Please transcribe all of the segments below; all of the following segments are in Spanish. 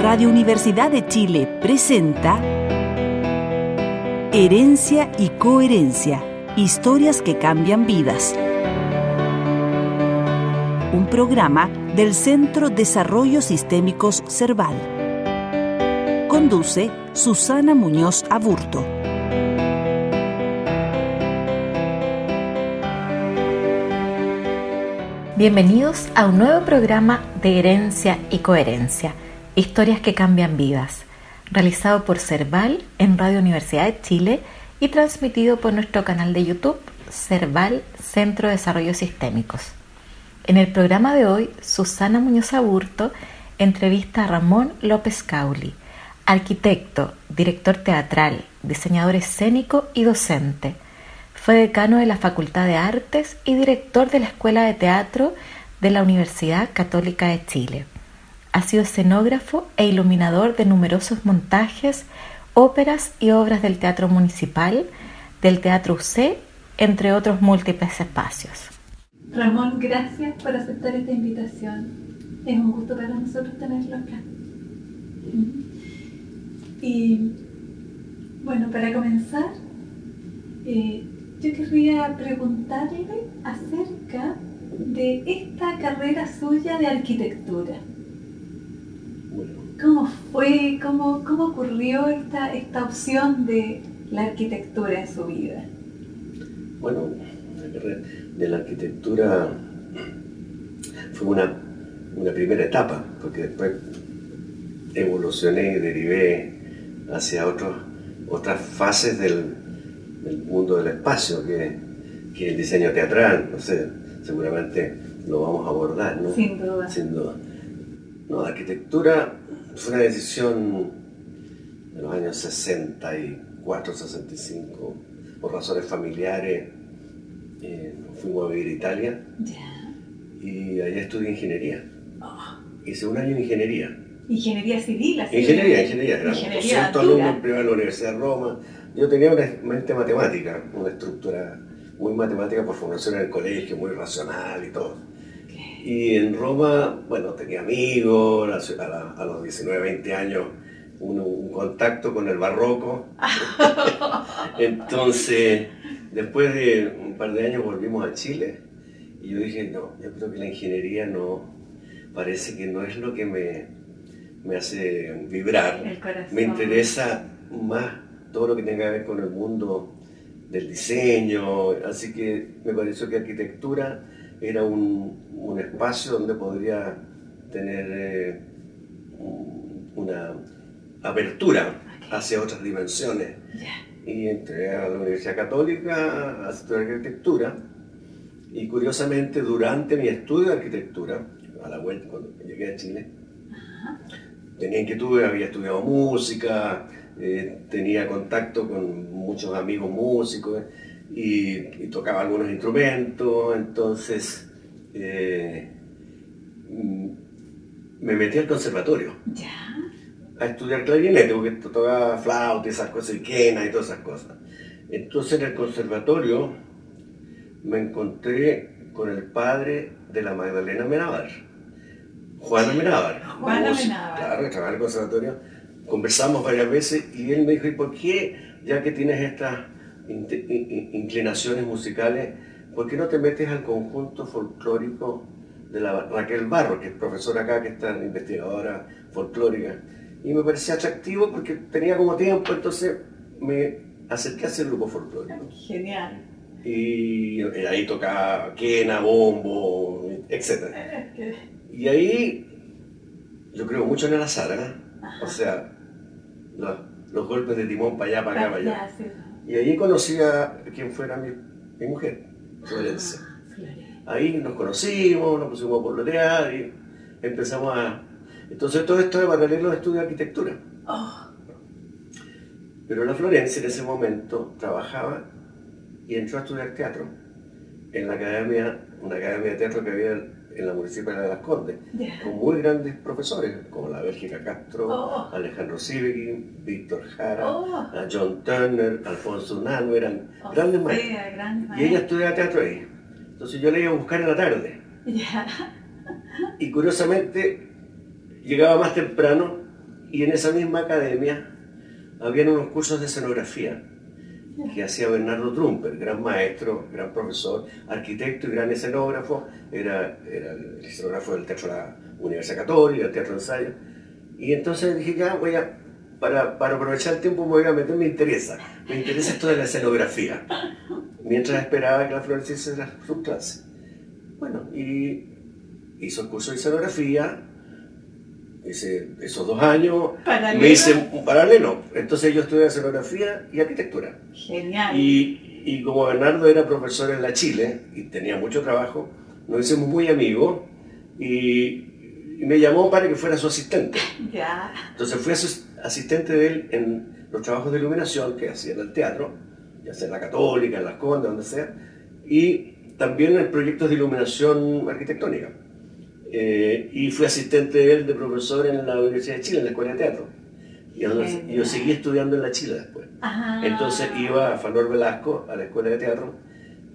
Radio Universidad de Chile presenta Herencia y Coherencia, historias que cambian vidas. Un programa del Centro Desarrollo Sistémicos Cerval. Conduce Susana Muñoz Aburto. Bienvenidos a un nuevo programa de Herencia y Coherencia, historias que cambian vidas, realizado por Cerval en Radio Universidad de Chile y transmitido por nuestro canal de YouTube Cerval Centro de Desarrollo Sistémicos. En el programa de hoy, Susana Muñoz Aburto entrevista a Ramón López Cauli, arquitecto, director teatral, diseñador escénico y docente fue decano de la Facultad de Artes y director de la Escuela de Teatro de la Universidad Católica de Chile. Ha sido escenógrafo e iluminador de numerosos montajes, óperas y obras del Teatro Municipal, del Teatro UC, entre otros múltiples espacios. Ramón, gracias por aceptar esta invitación. Es un gusto para nosotros tenerlo acá. Y bueno, para comenzar, eh, yo querría preguntarle acerca de esta carrera suya de arquitectura. ¿Cómo fue, cómo, cómo ocurrió esta, esta opción de la arquitectura en su vida? Bueno, de la arquitectura fue una, una primera etapa, porque después evolucioné y derivé hacia otros, otras fases del, del mundo del espacio, que, que, el diseño teatral, no sé, seguramente lo vamos a abordar, ¿no? Sin duda. Sin duda. No, la arquitectura fue una decisión de los años 64, 65, por razones familiares. Eh, fuimos a vivir a Italia y allá estudié ingeniería. Oh, Hice un año en ingeniería. ingeniería civil, así. Ingeniería, ingeniería. Éramos Ingeniería 200 dura. alumnos en la Universidad de Roma. Yo tenía una mente matemática, una estructura muy matemática por formación en el colegio, muy racional y todo. Y en Roma, bueno, tenía amigos, a, la- los 19, 20 años, un, un contacto con el barroco. Entonces, después de un par de años volvimos a Chile y yo dije, no, yo creo que la ingeniería no, parece que no es lo que me, me hace vibrar. Me interesa más todo lo que tenga que ver con el mundo del diseño, así que me pareció que arquitectura era un, un espacio donde podría tener eh, un- una apertura hacia otras dimensiones. Y entré a la Universidad Católica a estudiar arquitectura. Y curiosamente durante mi estudio de arquitectura, a la vuelta cuando llegué a Chile, tenía inquietud, había estudiado música, eh, tenía contacto con muchos amigos músicos y, y tocaba algunos instrumentos, entonces eh, mm, me metí al conservatorio Ya. a estudiar clarinete, porque to- tocaba flauta y esas cosas, y quena y todas esas cosas. Entonces en el conservatorio me encontré con el padre de la Magdalena Menábar, Juana Menábar. Juana Menábar. Claro, que trabajaba en el conservatorio. Conversamos varias veces y él me dijo, ¿y por qué, ya que tienes estas inclinaciones musicales, por qué no te metes al conjunto folclórico de la Raquel Barro, que es profesora acá, que está investigadora folclórica? Y me parecía atractivo porque tenía como tiempo, entonces me acerqué a ese grupo folclórico. Genial. Y ahí tocaba quena, bombo, etc. Y ahí yo creo mucho en el azar, ¿eh? O sea, los, los golpes de timón para allá, para acá, para allá. Y ahí conocí a quien fuera mi, mi mujer, Florencia. Ah, Florencia. Ahí nos conocimos, nos pusimos a pololear y empezamos a... Entonces todo esto de paralelo estudio de arquitectura. Oh, Pero la Florencia en ese momento trabajaba y entró a estudiar teatro en la academia, una academia de teatro que había en la municipalidad de Las Condes, con muy grandes profesores, como la Bélgica Castro, Oh. Alejandro Sivigui, Víctor Jara, Oh. John Turner, Alfonso Nano, eran grandes maestros. gran Y ella estudiaba teatro ahí. Entonces yo la iba a buscar en la tarde. Y curiosamente llegaba más temprano y en esa misma academia habían unos cursos de escenografía que hacía Bernardo Trumper, gran maestro, gran profesor, arquitecto y gran escenógrafo, era, el escenógrafo del Teatro de la Universidad Católica, el Teatro de Ensayo. Y entonces dije, ya voy a, para, aprovechar el tiempo me voy a meter, me interesa, me interesa esto de la escenografía, mientras esperaba que la Florencia hiciera su clase. Bueno, y hizo el curso de escenografía, esos dos años, ¿Paralelo? me hice un paralelo. Entonces yo estudié escenografía y arquitectura. Genial. Y, y como Bernardo era profesor en la Chile y tenía mucho trabajo, nos hicimos muy amigos y, y me llamó para que fuera su asistente. Ya. Entonces fui asis- asistente de él en los trabajos de iluminación que hacía en el teatro, ya sea en la Católica, en las Condes, donde sea, y también en proyectos de iluminación arquitectónica. Eh, y fui asistente de él de profesor en la Universidad de Chile, en la Escuela de Teatro. Y entonces, yo seguí estudiando en la Chile después. Entonces iba a Fanor Velasco, a la Escuela de Teatro,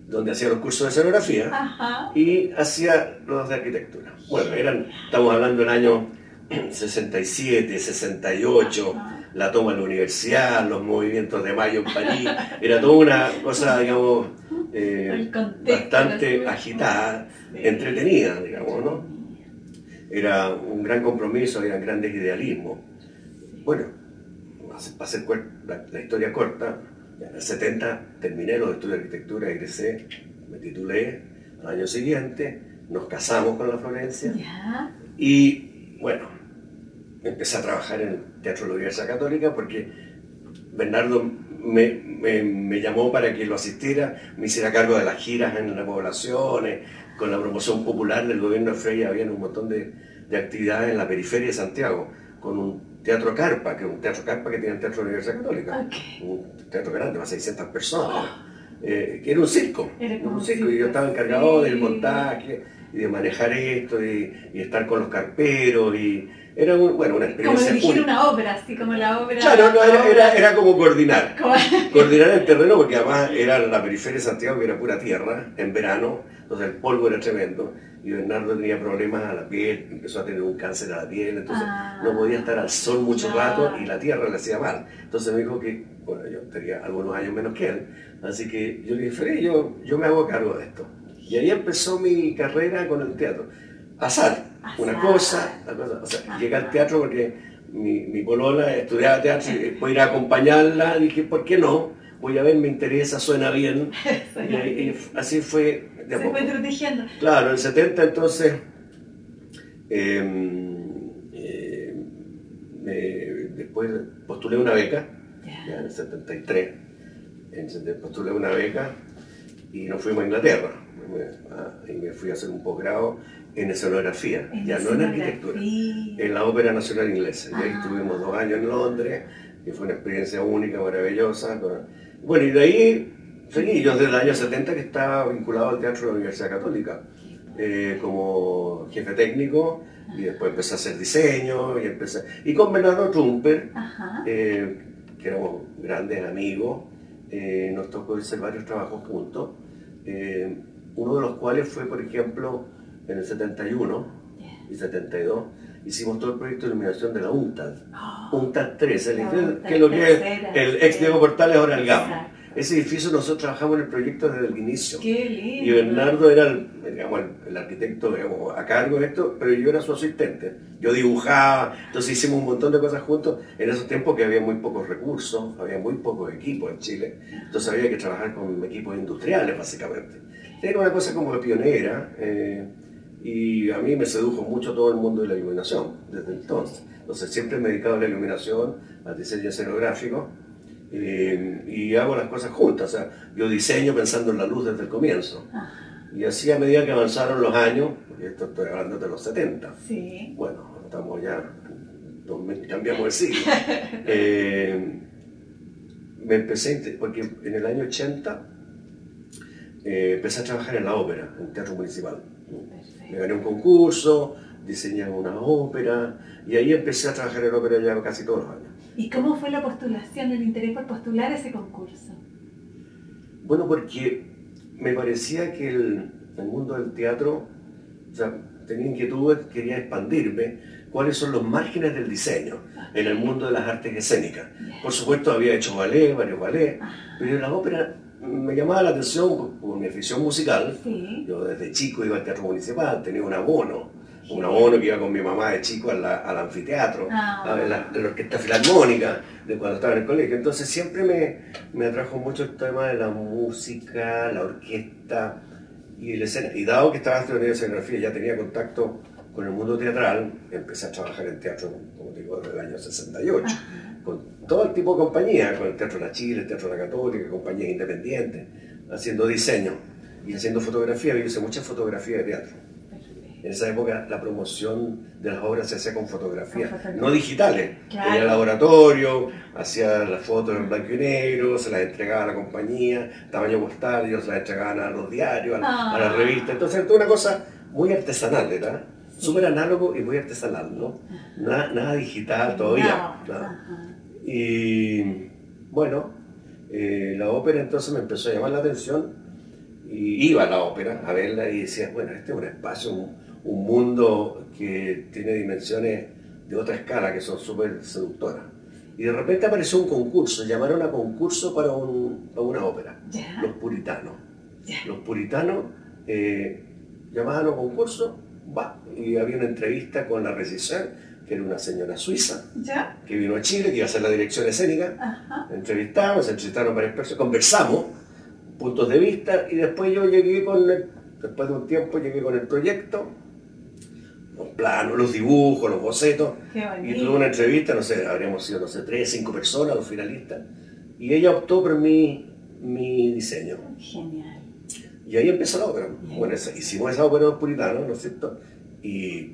donde hacía los cursos de escenografía Ajá. y hacía los de arquitectura. Bueno, eran, estamos hablando del año 67, 68, Ajá. la toma de la universidad, los movimientos de mayo en París, era toda una cosa, digamos, eh, contexto, bastante agitada, entretenida, digamos, ¿no? Era un gran compromiso, eran grandes idealismos. Bueno, para hacer la, la historia corta, en el 70 terminé los estudios de arquitectura, egresé, me titulé al año siguiente, nos casamos con la Florencia Ya. y bueno, empecé a trabajar en el Teatro de la Universidad Católica porque Bernardo me, me- me llamó para que lo asistiera, me hiciera cargo de las giras en las poblaciones, con la promoción popular del gobierno de Freya había un montón de, de actividades en la periferia de Santiago, con un teatro carpa, que es un teatro carpa que tiene el Teatro de la Universidad Católica, un teatro grande, más de 600 personas, eh, que era un circo, Era como un circo, y yo estaba encargado sí. del montaje y de manejar esto y, y estar con los carperos y era un- bueno, una Como experiencia dirigir única. una obra, así como la obra. Claro, no, era, era, era como coordinar. como- Coordinar el terreno porque además era la periferia de Santiago que era pura tierra en verano, entonces el polvo era tremendo y Bernardo tenía problemas a la piel, empezó a tener un cáncer a la piel, entonces Ah, no podía estar al sol mucho rato y la tierra le hacía mal. Entonces me dijo que, bueno, yo tenía algunos años menos que él, así que yo le dije, Freddy, yo, yo me hago cargo de esto. Y ahí empezó mi carrera con el teatro. Azar, una cosa, la cosa, o sea, llegué al teatro porque mi, mi polola estudiaba teatro y después ir a acompañarla, dije, ¿por qué no? Voy a ver, me interesa, suena bien. Y así fue de Se fue protegiendo. Claro, en el 70 entonces em, eh, después postulé una beca, ya en el 73, en el 70 postulé una beca y nos fuimos a Inglaterra. Me- ah, Y me fui a hacer un posgrado en escenografía, ya no en arquitectura, en la Ópera Nacional Inglesa. Y ahí Ah. estuvimos dos años en Londres, y fue una experiencia única, maravillosa. Bueno, y de ahí seguí, yo desde el año 70 que estaba vinculado al Teatro de la Universidad Católica, eh, como jefe técnico, y después empecé a hacer diseño, y empecé... Y con Bernardo Trumper, eh, que éramos grandes amigos, eh, nos tocó hacer varios trabajos juntos, uno de los cuales fue, por ejemplo, en el 71 y 72, hicimos todo el proyecto de iluminación de la UNTAD, Oh, UNTAD 3, el que es lo que es el ex sí. Diego Portales, ahora el GAM. Ese edificio nosotros trabajamos en el proyecto desde el inicio. Qué lindo. Y Bernardo era el, digamos, el, arquitecto digamos, a cargo de esto, pero yo era su asistente. Yo dibujaba, entonces hicimos un montón de cosas juntos en esos tiempos que había muy pocos recursos, había muy pocos equipos en Chile, entonces había que trabajar con equipos industriales básicamente. Era una cosa como pionera eh, y a mí me sedujo mucho todo el mundo de la iluminación desde entonces. Entonces siempre me he dedicado a la iluminación, al diseño escenográfico eh, y hago las cosas juntas. O sea, yo diseño pensando en la luz desde el comienzo. Ajá. Y así a medida que avanzaron los años, porque esto estoy hablando de los 70, Sí. bueno, estamos ya, en 2000, cambiamos el siglo. Eh, me empecé, porque en el año 80 eh, empecé a trabajar en la ópera, en el Teatro Municipal. Me gané un concurso, diseñé una ópera, y ahí empecé a trabajar en ópera ya casi todos los años. ¿Y cómo fue la postulación, el interés por postular ese concurso? Bueno, porque me parecía que el, el mundo del teatro, o sea, tenía inquietudes, quería expandirme. cuáles son los márgenes del diseño en el mundo de las artes escénicas. Por supuesto había hecho ballet, varios ballets, pero la ópera me llamaba la atención por mi afición musical. Yo desde chico iba al teatro municipal, tenía un abono, un abono que iba con mi mamá de chico al, anfiteatro, ah. a ver la, orquesta filarmónica de cuando estaba en el colegio. Entonces siempre me, me atrajo mucho el tema de la música, la orquesta y el escenario. Y dado que estaba estudiando escenografía, ya tenía contacto con el mundo teatral, empecé a trabajar en teatro, como digo, desde el año 68, con todo el tipo de compañía, con el Teatro de la Chile, el Teatro de la Católica, compañías independientes, haciendo diseño y haciendo fotografía. Yo hice mucha fotografía de teatro. En esa época la promoción de las obras se hacía con fotografías, no digitales. Tenía laboratorio, hacía las fotos en blanco y negro, se las entregaba a la compañía, tamaño postal, ellos las entregaban a los diarios, a, las ah. revistas. Entonces era una cosa muy artesanal, ¿verdad? súper análogo y muy artesanal, ¿no? Nada, nada digital todavía. Y bueno, eh, la ópera entonces me empezó a llamar la atención y iba a la ópera a verla y decía, bueno, este es un espacio, un, mundo que tiene dimensiones de otra escala que son súper seductoras. Y de repente apareció un concurso, llamaron a concurso para, un, para una ópera, los puritanos. Los puritanos eh, llamaban a concurso va, y había una entrevista con la regisseur, que era una señora suiza, que vino a Chile, que iba a hacer la dirección escénica. Entrevistamos, entrevistaron varias personas, conversamos, puntos de vista, y después yo llegué con, después de un tiempo llegué con el proyecto, los planos, los dibujos, los bocetos, y tuve una entrevista, no sé, habríamos sido, no sé, tres, cinco personas, los finalistas, y ella optó por mi, mi diseño. Genial. Y ahí empezó la ópera. Bueno, hicimos esa ópera puritana, ¿no es cierto? Y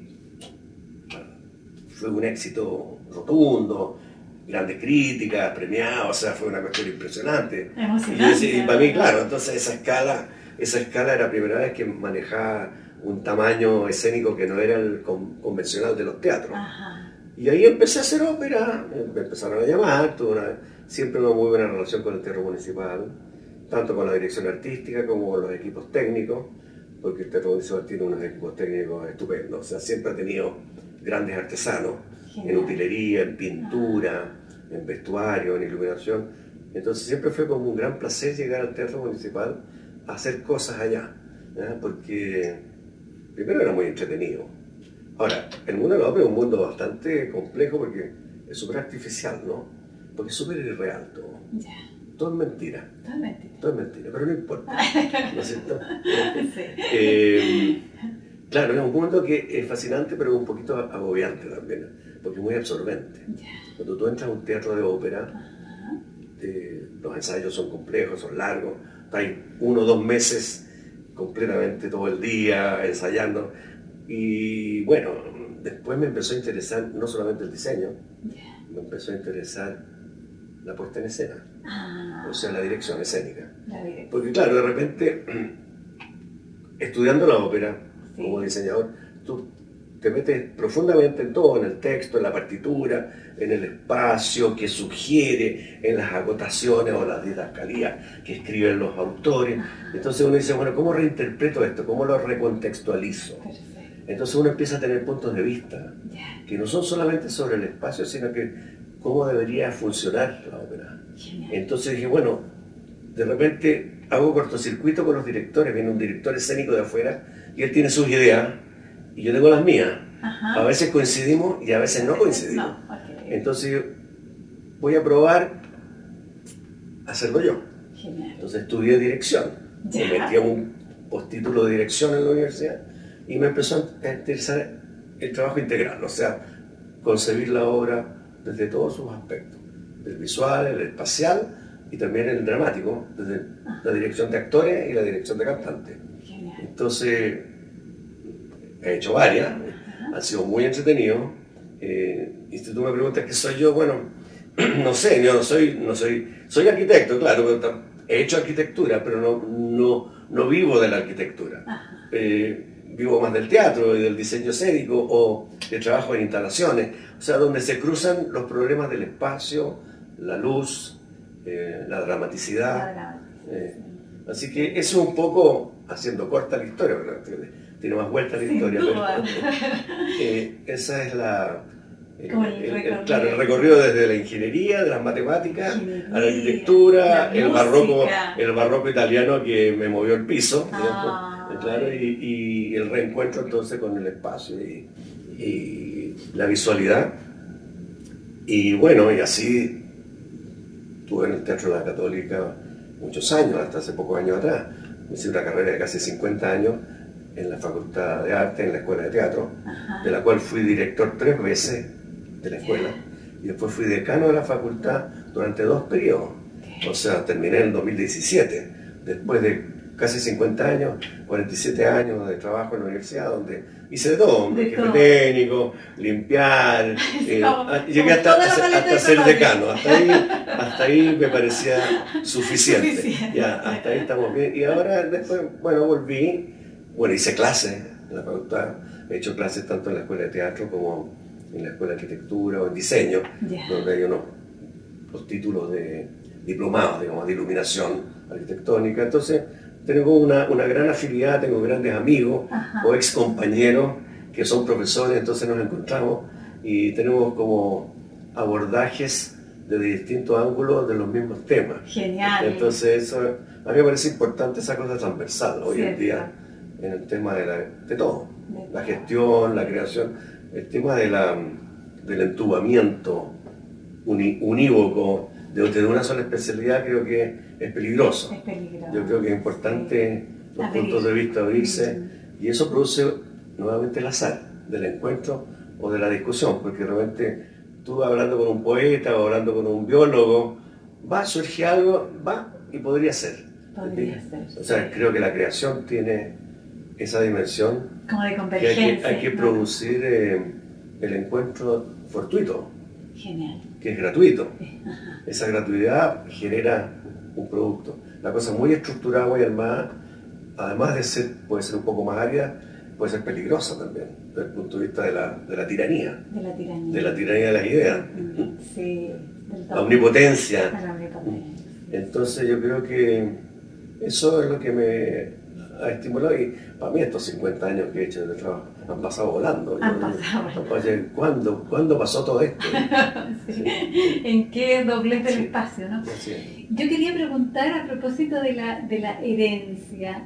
fue un éxito rotundo, grandes críticas, premiados, o sea, fue una cuestión impresionante. Y, para mí, claro, entonces esa escala, esa escala era la primera vez que manejaba un tamaño escénico que no era el convencional de los teatros. Y ahí empecé a hacer ópera, me empezaron a llamar, tuve siempre una muy buena relación con el teatro municipal tanto con la dirección artística como con los equipos técnicos, porque el Teatro Municipal tiene unos equipos técnicos estupendos, o sea, siempre ha tenido grandes artesanos en utilería, en pintura, en vestuario, en iluminación. Entonces siempre fue como un gran placer llegar al Teatro Municipal a hacer cosas allá, porque primero era muy entretenido. Ahora, el mundo de la ópera es un mundo bastante complejo porque es súper artificial, ¿no? Porque es súper irreal todo todo es mentira. Todo es mentira. Todo es mentira, pero no importa. ¿No es cierto? sí. Eh, claro, es un mundo que es fascinante, pero un poquito agobiante también, porque es muy absorbente. Cuando tú entras a un teatro de ópera, eh, los ensayos son complejos, son largos, hay uno o dos meses completamente todo el día ensayando. Y bueno, después me empezó a interesar no solamente el diseño, me empezó a interesar la puesta en escena, ah. o sea, la dirección escénica. Porque claro, de repente, estudiando la ópera como diseñador, tú te metes profundamente en todo, en el texto, en la partitura, en el espacio que sugiere, en las acotaciones o las didascalías que escriben los autores. Entonces uno dice, bueno, ¿cómo reinterpreto esto? ¿Cómo lo recontextualizo? Entonces uno empieza a tener puntos de vista que no son solamente sobre el espacio, sino que cómo debería funcionar la ópera. Entonces dije, bueno, de repente hago cortocircuito con los directores, viene un director escénico de afuera y él tiene sus ideas y yo tengo las mías. A veces coincidimos y a veces no coincidimos. Entonces voy a probar hacerlo yo. Entonces estudié dirección, me metí a un postítulo de dirección en la universidad y me empezó a interesar el trabajo integral, o sea, concebir la obra, desde todos sus aspectos, el visual, el espacial y también el dramático, desde la dirección de actores y la dirección de cantantes. Entonces, he hecho varias, ha sido muy entretenido. Eh, y si tú me preguntas qué soy yo, bueno, no sé, yo no soy, no soy, soy arquitecto, claro, pero he hecho arquitectura, pero no, no, no vivo de la arquitectura. Eh, vivo más del teatro y del diseño escénico o de trabajo en instalaciones o sea, donde se cruzan los problemas del espacio, la luz, eh, la dramaticidad. Eh, así que eso es un poco, haciendo corta la historia, tiene más vuelta la historia. duda. pero, eh, esa es la... el- Como el el- claro, el recorrido desde la ingeniería, de las matemáticas, a la arquitectura, la el barroco, el barroco italiano que me movió el piso, Ah. digamos, claro, y, y el reencuentro entonces con el espacio y, y la visualidad. Y bueno, y así estuve en el Teatro de la Católica muchos años, hasta hace pocos años atrás. Hice una carrera de casi 50 años en la Facultad de Arte, en la Escuela de Teatro, Ajá. de la cual fui director tres veces de la escuela y después fui decano de la facultad durante dos periodos. O sea, terminé en el 2017, después de casi 50 años, 47 años de trabajo en la universidad, donde hice todo, todo. técnico, limpiar, eh, ah, llegué hasta, hasta- hasta ser decano, hasta ahí, hasta ahí me parecía suficiente. Suficiente. Ya, hasta ahí estamos bien. Y ahora después, bueno, volví, bueno, hice clases en la facultad, he hecho clases tanto en la escuela de teatro como en la escuela de arquitectura o en diseño, donde hay unos los títulos de diplomados, digamos, de iluminación arquitectónica. Entonces, tengo una, una gran afinidad, tengo grandes amigos Ajá. o ex compañeros que son profesores, entonces nos encontramos y tenemos como abordajes desde distintos ángulos de los mismos temas. Genial. Entonces, eso, a mí me parece importante esa cosa transversal hoy en día en el tema de, la- de todo, la gestión, la creación, el tema de la, del entubamiento uni- unívoco de una sola especialidad creo que es peligroso. es peligroso. Yo creo que es importante los puntos de vista abrirse y eso produce nuevamente el azar del encuentro o de la discusión, porque realmente tú hablando con un poeta o hablando con un biólogo, va, surge algo, va y podría ser. Podría ser. O sea, creo que la creación tiene esa dimensión Como de que hay que, hay que ¿no? producir eh, el encuentro fortuito, Genial. que es gratuito. Ajá. Esa gratuidad genera un producto. La cosa muy estructurada, muy armada, además de ser, puede ser un poco más árida, puede ser peligrosa también, desde el punto de vista de la, de la tiranía, De la tiranía. de la tiranía de las ideas, Sí. del la todo. omnipotencia. A la omnipotencia. Entonces yo creo que eso es lo que me ha estimulado y para mí estos 50 años que he hecho de trabajo han pasado volando. Han pasado. Oye, ¿cuándo, ¿cuándo pasó todo esto? Sí. ¿En qué doblez del Sí. espacio, no? Yo quería preguntar a propósito de la, de la herencia.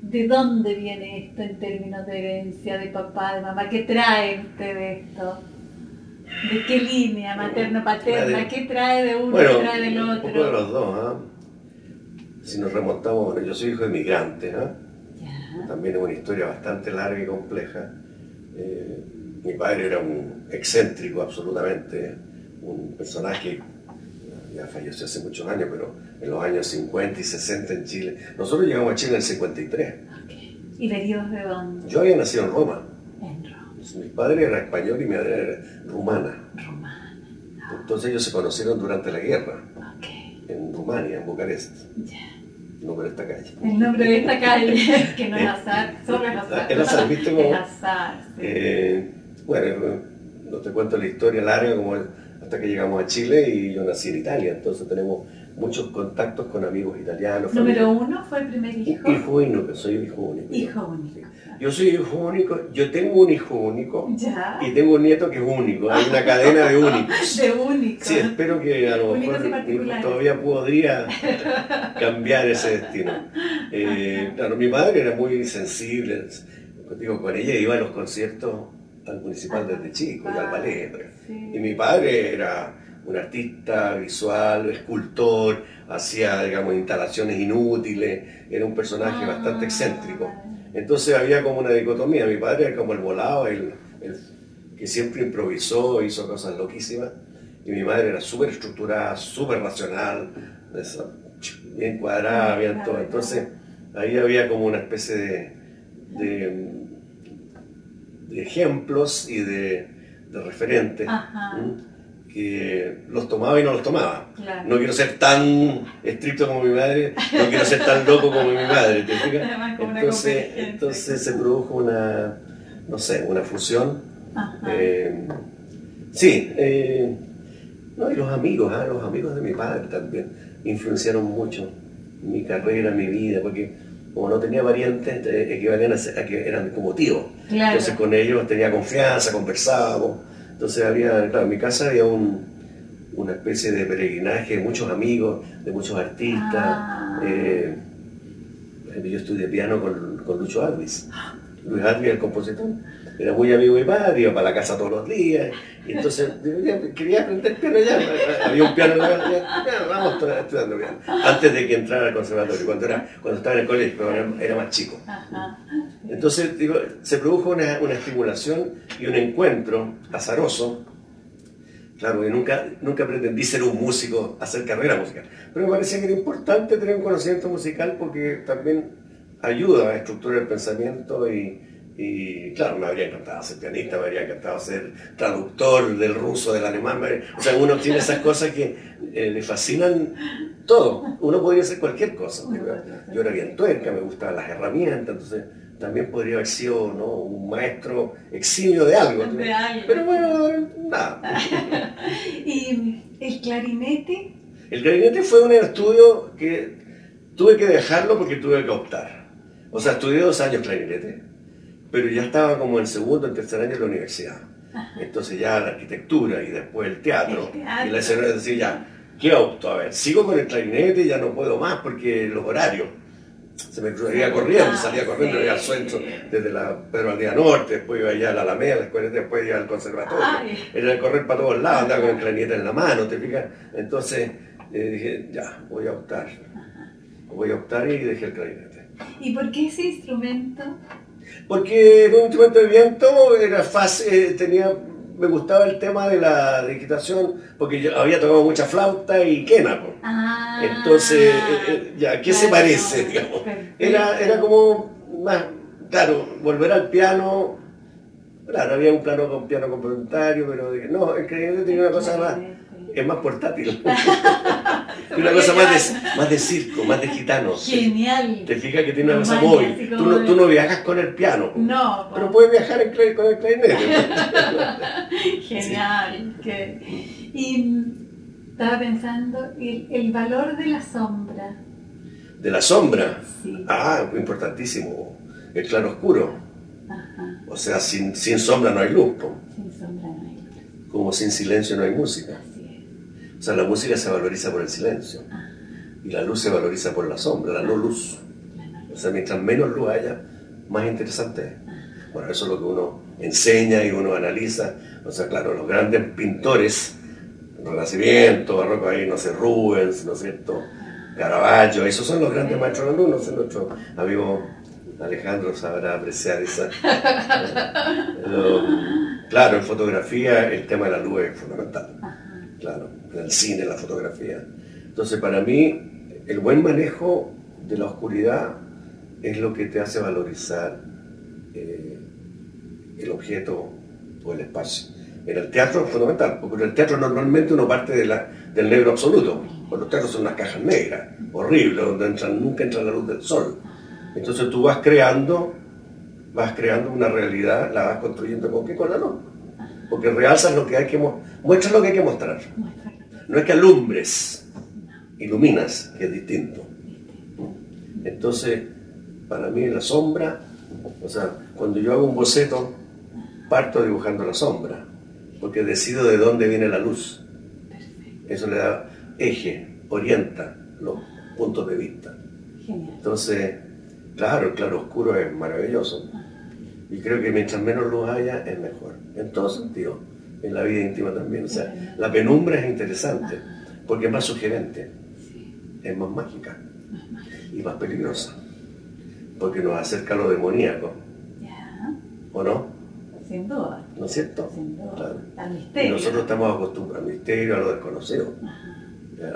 ¿De dónde viene esto en términos de herencia, de papá, de mamá? ¿Qué trae usted de esto? ¿De qué línea? ¿Materno, paterna? ¿Qué trae de uno? Bueno, ¿Qué trae del un otro? poco de los dos. ¿ah? Si nos remontamos, bueno, yo soy hijo de migrantes, ¿ah? Ya. también es una historia bastante larga y compleja. Eh, mi padre era un excéntrico absolutamente, un personaje, ya falleció hace muchos años, pero en los años 50 y 60 en Chile. Nosotros llegamos a Chile en el 53. Ok. ¿Y venidos de dónde? Yo había nacido en Roma. En Roma, Mi padre era español y mi madre era rumana. romana. Entonces ellos se conocieron durante la guerra Ok, en Rumania, en Bucarest, ya. no por esta calle. El nombre de esta calle, que no es azar, solo es azar. El azar, ¿viste cómo? Es azar, sí. Eh, bueno, no te cuento la historia larga como hasta que llegamos a Chile y yo nací en Italia, entonces tenemos muchos contactos con amigos italianos. Número familia. uno fue el primer hijo. Hijo único, soy hijo único. Hijo único. Yo soy hijo único, yo tengo un hijo único Ya. y tengo un nieto que es único, hay una cadena de únicos. De único. Sí, espero que a lo Únicos mejor todavía podría cambiar ese destino. Eh, claro, mi madre era muy sensible, digo, con ella iba a los conciertos al municipal desde chico y al ballet. Sí. Y mi padre era un artista visual, escultor, hacía, digamos, instalaciones inútiles, era un personaje Ah. bastante excéntrico. Entonces había como una dicotomía, mi padre era como el volado, el, el que siempre improvisó, hizo cosas loquísimas, y mi madre era súper estructurada, súper racional, bien cuadrada, bien todo. Entonces ahí había como una especie de, de, de ejemplos y de, de referentes Ajá. ¿m? Que los tomaba y no los tomaba. Claro. No quiero ser tan estricto como mi madre, no quiero ser tan loco como mi madre, Entonces, se produjo una, no sé, una fusión. Eh, sí, eh, no, y los amigos, ah, los amigos de mi padre también influenciaron mucho mi carrera, mi vida, porque como no tenía parientes, eh, equivalían a, que eran como tíos. Claro. Entonces con ellos tenía confianza, conversábamos. Entonces había, claro, en mi casa había un, una especie de peregrinaje de muchos amigos, de muchos artistas. Ah. Eh, yo estudié piano con, con Lucho Alvis. Luis Alvis, el compositor, era muy amigo de mi padre, iba para la casa todos los días. Y entonces quería aprender piano ya. Había un piano en la casa, vamos estudiando piano. Antes de que entrara al conservatorio, cuando, era, cuando estaba en el colegio, pero era, era más chico. Entonces, digo, se produjo una, una estimulación y un encuentro azaroso. Claro, que nunca, nunca pretendí ser un músico, hacer carrera musical. Pero me parecía que era importante tener un conocimiento musical porque también ayuda a estructurar el pensamiento y, y, claro, me habría encantado ser pianista, me habría encantado ser traductor del ruso, del alemán. me- O sea, uno tiene esas cosas que eh, le fascinan todo. Uno podría hacer cualquier cosa. Yo era bien tuerca, me gustaban las herramientas, entonces también podría haber sido ¿no? un maestro eximio de algo. ¿no? De algo. Pero bueno, nada. Y el clarinete, El clarinete fue un estudio que tuve que dejarlo porque tuve que optar. O sea, estudié dos años clarinete, pero ya estaba como en segundo, en tercer año de la universidad. Entonces ya la arquitectura y después el teatro. El teatro. Y la escena decía ya, ¿qué opto? A ver, sigo con el clarinete, ya no puedo más porque los horarios. Se me cruzaría corriendo, Ah, salía corriendo, sí. iba al centro, desde la Pedro Aldea Norte, después iba allá a la Alameda, la escuela, después iba al conservatorio. Ay. Era de correr para todos lados, andaba con el clarinete en la mano, ¿te fijas? Entonces eh, dije, ya, voy a optar. Voy a optar y dejé el clarinete. ¿y por qué ese instrumento? Porque era un instrumento de viento, era fácil, eh, tenía, me gustaba el tema de la digitación, porque yo había tocado mucha flauta y quena. Ah, Entonces, eh, eh, ya, ¿qué se parece? digamos? Era, era como más, claro, volver al piano. Claro, había un plano con piano complementario, pero dije, no, el clarinete tenía una cosa más, es más portátil. Una cosa más de, más de circo, más de gitano. Genial. Te fijas que tiene una cosa móvil. Tú no, tú no viajas con el piano, No, pero puedes viajar en con el clarinete. Genial. que- Y estaba pensando, el, el valor de la sombra. De la sombra. Sí. Ah, importantísimo. El claro oscuro. Ajá. O sea, sin, sin sombra no hay luz. po. Sin sombra no hay. Como sin silencio no hay música. O sea, la música se valoriza por el silencio. Y la luz se valoriza por la sombra, la no luz. O sea, mientras menos luz haya, más interesante es. Bueno, eso es lo que uno enseña y uno analiza. O sea, claro, los grandes pintores, Renacimiento, Barroco ahí, no sé, Rubens, ¿no es cierto? Caravaggio, esos son los grandes maestros de la luz. No sé, nuestro amigo Alejandro sabrá apreciar esa. Pero, claro, en fotografía el tema de la luz es fundamental. Claro, el cine, la fotografía. Entonces, para mí, el buen manejo de la oscuridad es lo que te hace valorizar eh, el objeto o el espacio. En el teatro es fundamental, porque en el teatro normalmente uno parte del negro absoluto. Porque los teatros son unas cajas negras, horribles, donde nunca entra la luz del sol. Entonces tú vas creando, vas creando una realidad, la vas construyendo con qué? Con la luz. Porque realzas lo que hay que mo- muestras lo que hay que mostrar. No es que alumbres, iluminas, que es distinto. Entonces, para mí la sombra, o sea, cuando yo hago un boceto, parto dibujando la sombra, porque decido de dónde viene la luz. Eso le da eje, orienta los puntos de vista. Entonces, claro, el claro oscuro es maravilloso. Y creo que mientras menos luz haya, es mejor. En todo sentido. En la vida íntima también. O sea, la penumbra es interesante, porque es más sugerente, es más mágica y más peligrosa. Porque nos acerca a lo demoníaco, ¿o no? sin duda. ¿No es cierto? Sin duda. Claro. Al Y misterio. nosotros estamos acostumbrados al misterio, a lo desconocido,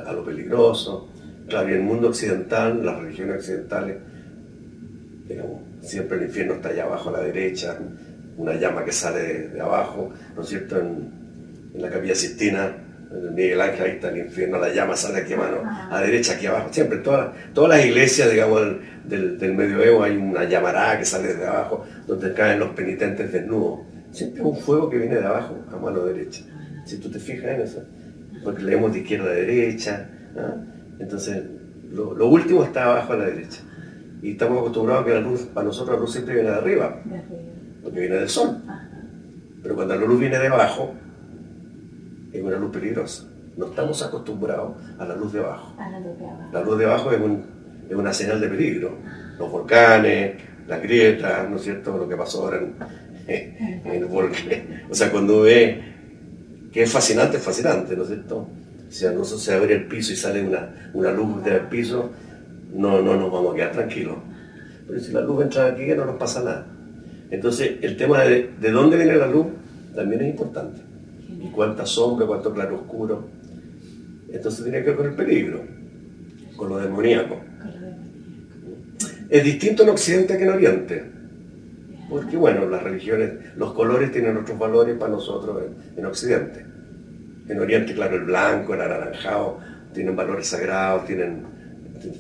a lo peligroso. Claro, y el mundo occidental, las religiones occidentales, digamos, siempre el infierno está allá abajo a la derecha, una llama que sale de, abajo, ¿no es cierto? En, la capilla Sistina, en el Miguel Ángel, ahí está el infierno, la llama sale aquí a mano, a derecha, aquí abajo, siempre, todas, todas las iglesias, digamos, del, medioevo hay una llamarada que sale de abajo, donde caen los penitentes desnudos. Siempre un fuego que viene de abajo a mano derecha. Si tú te fijas en eso, porque leemos de izquierda a derecha, ¿ah? entonces lo, último está abajo a la derecha. Y estamos acostumbrados a que la luz, para nosotros la luz siempre viene De arriba. Porque viene del sol. Pero cuando la luz viene de abajo, es una luz peligrosa. No estamos acostumbrados a la luz de abajo. A la luz de abajo. La luz de abajo es, un- es una señal de peligro. Los volcanes, las grietas, ¿no es cierto? Lo que pasó ahora en, en el volcán. O sea, cuando ve que es fascinante, es fascinante, ¿no es cierto? Si a nosotros se abre el piso y sale una, una luz del piso, no, no nos vamos a quedar tranquilos. Pero si la luz entra aquí, no nos pasa nada. Entonces, el tema de, de dónde viene la luz también es importante. Y cuánta sombra, cuánto claroscuro. Entonces tiene que ver con el peligro, con lo demoníaco. Con lo demoníaco. Es distinto en Occidente que en Oriente. Porque bueno, las religiones, los colores tienen otros valores para nosotros en, en Occidente. En Oriente, claro, el blanco, el anaranjado, tienen valores sagrados, tienen,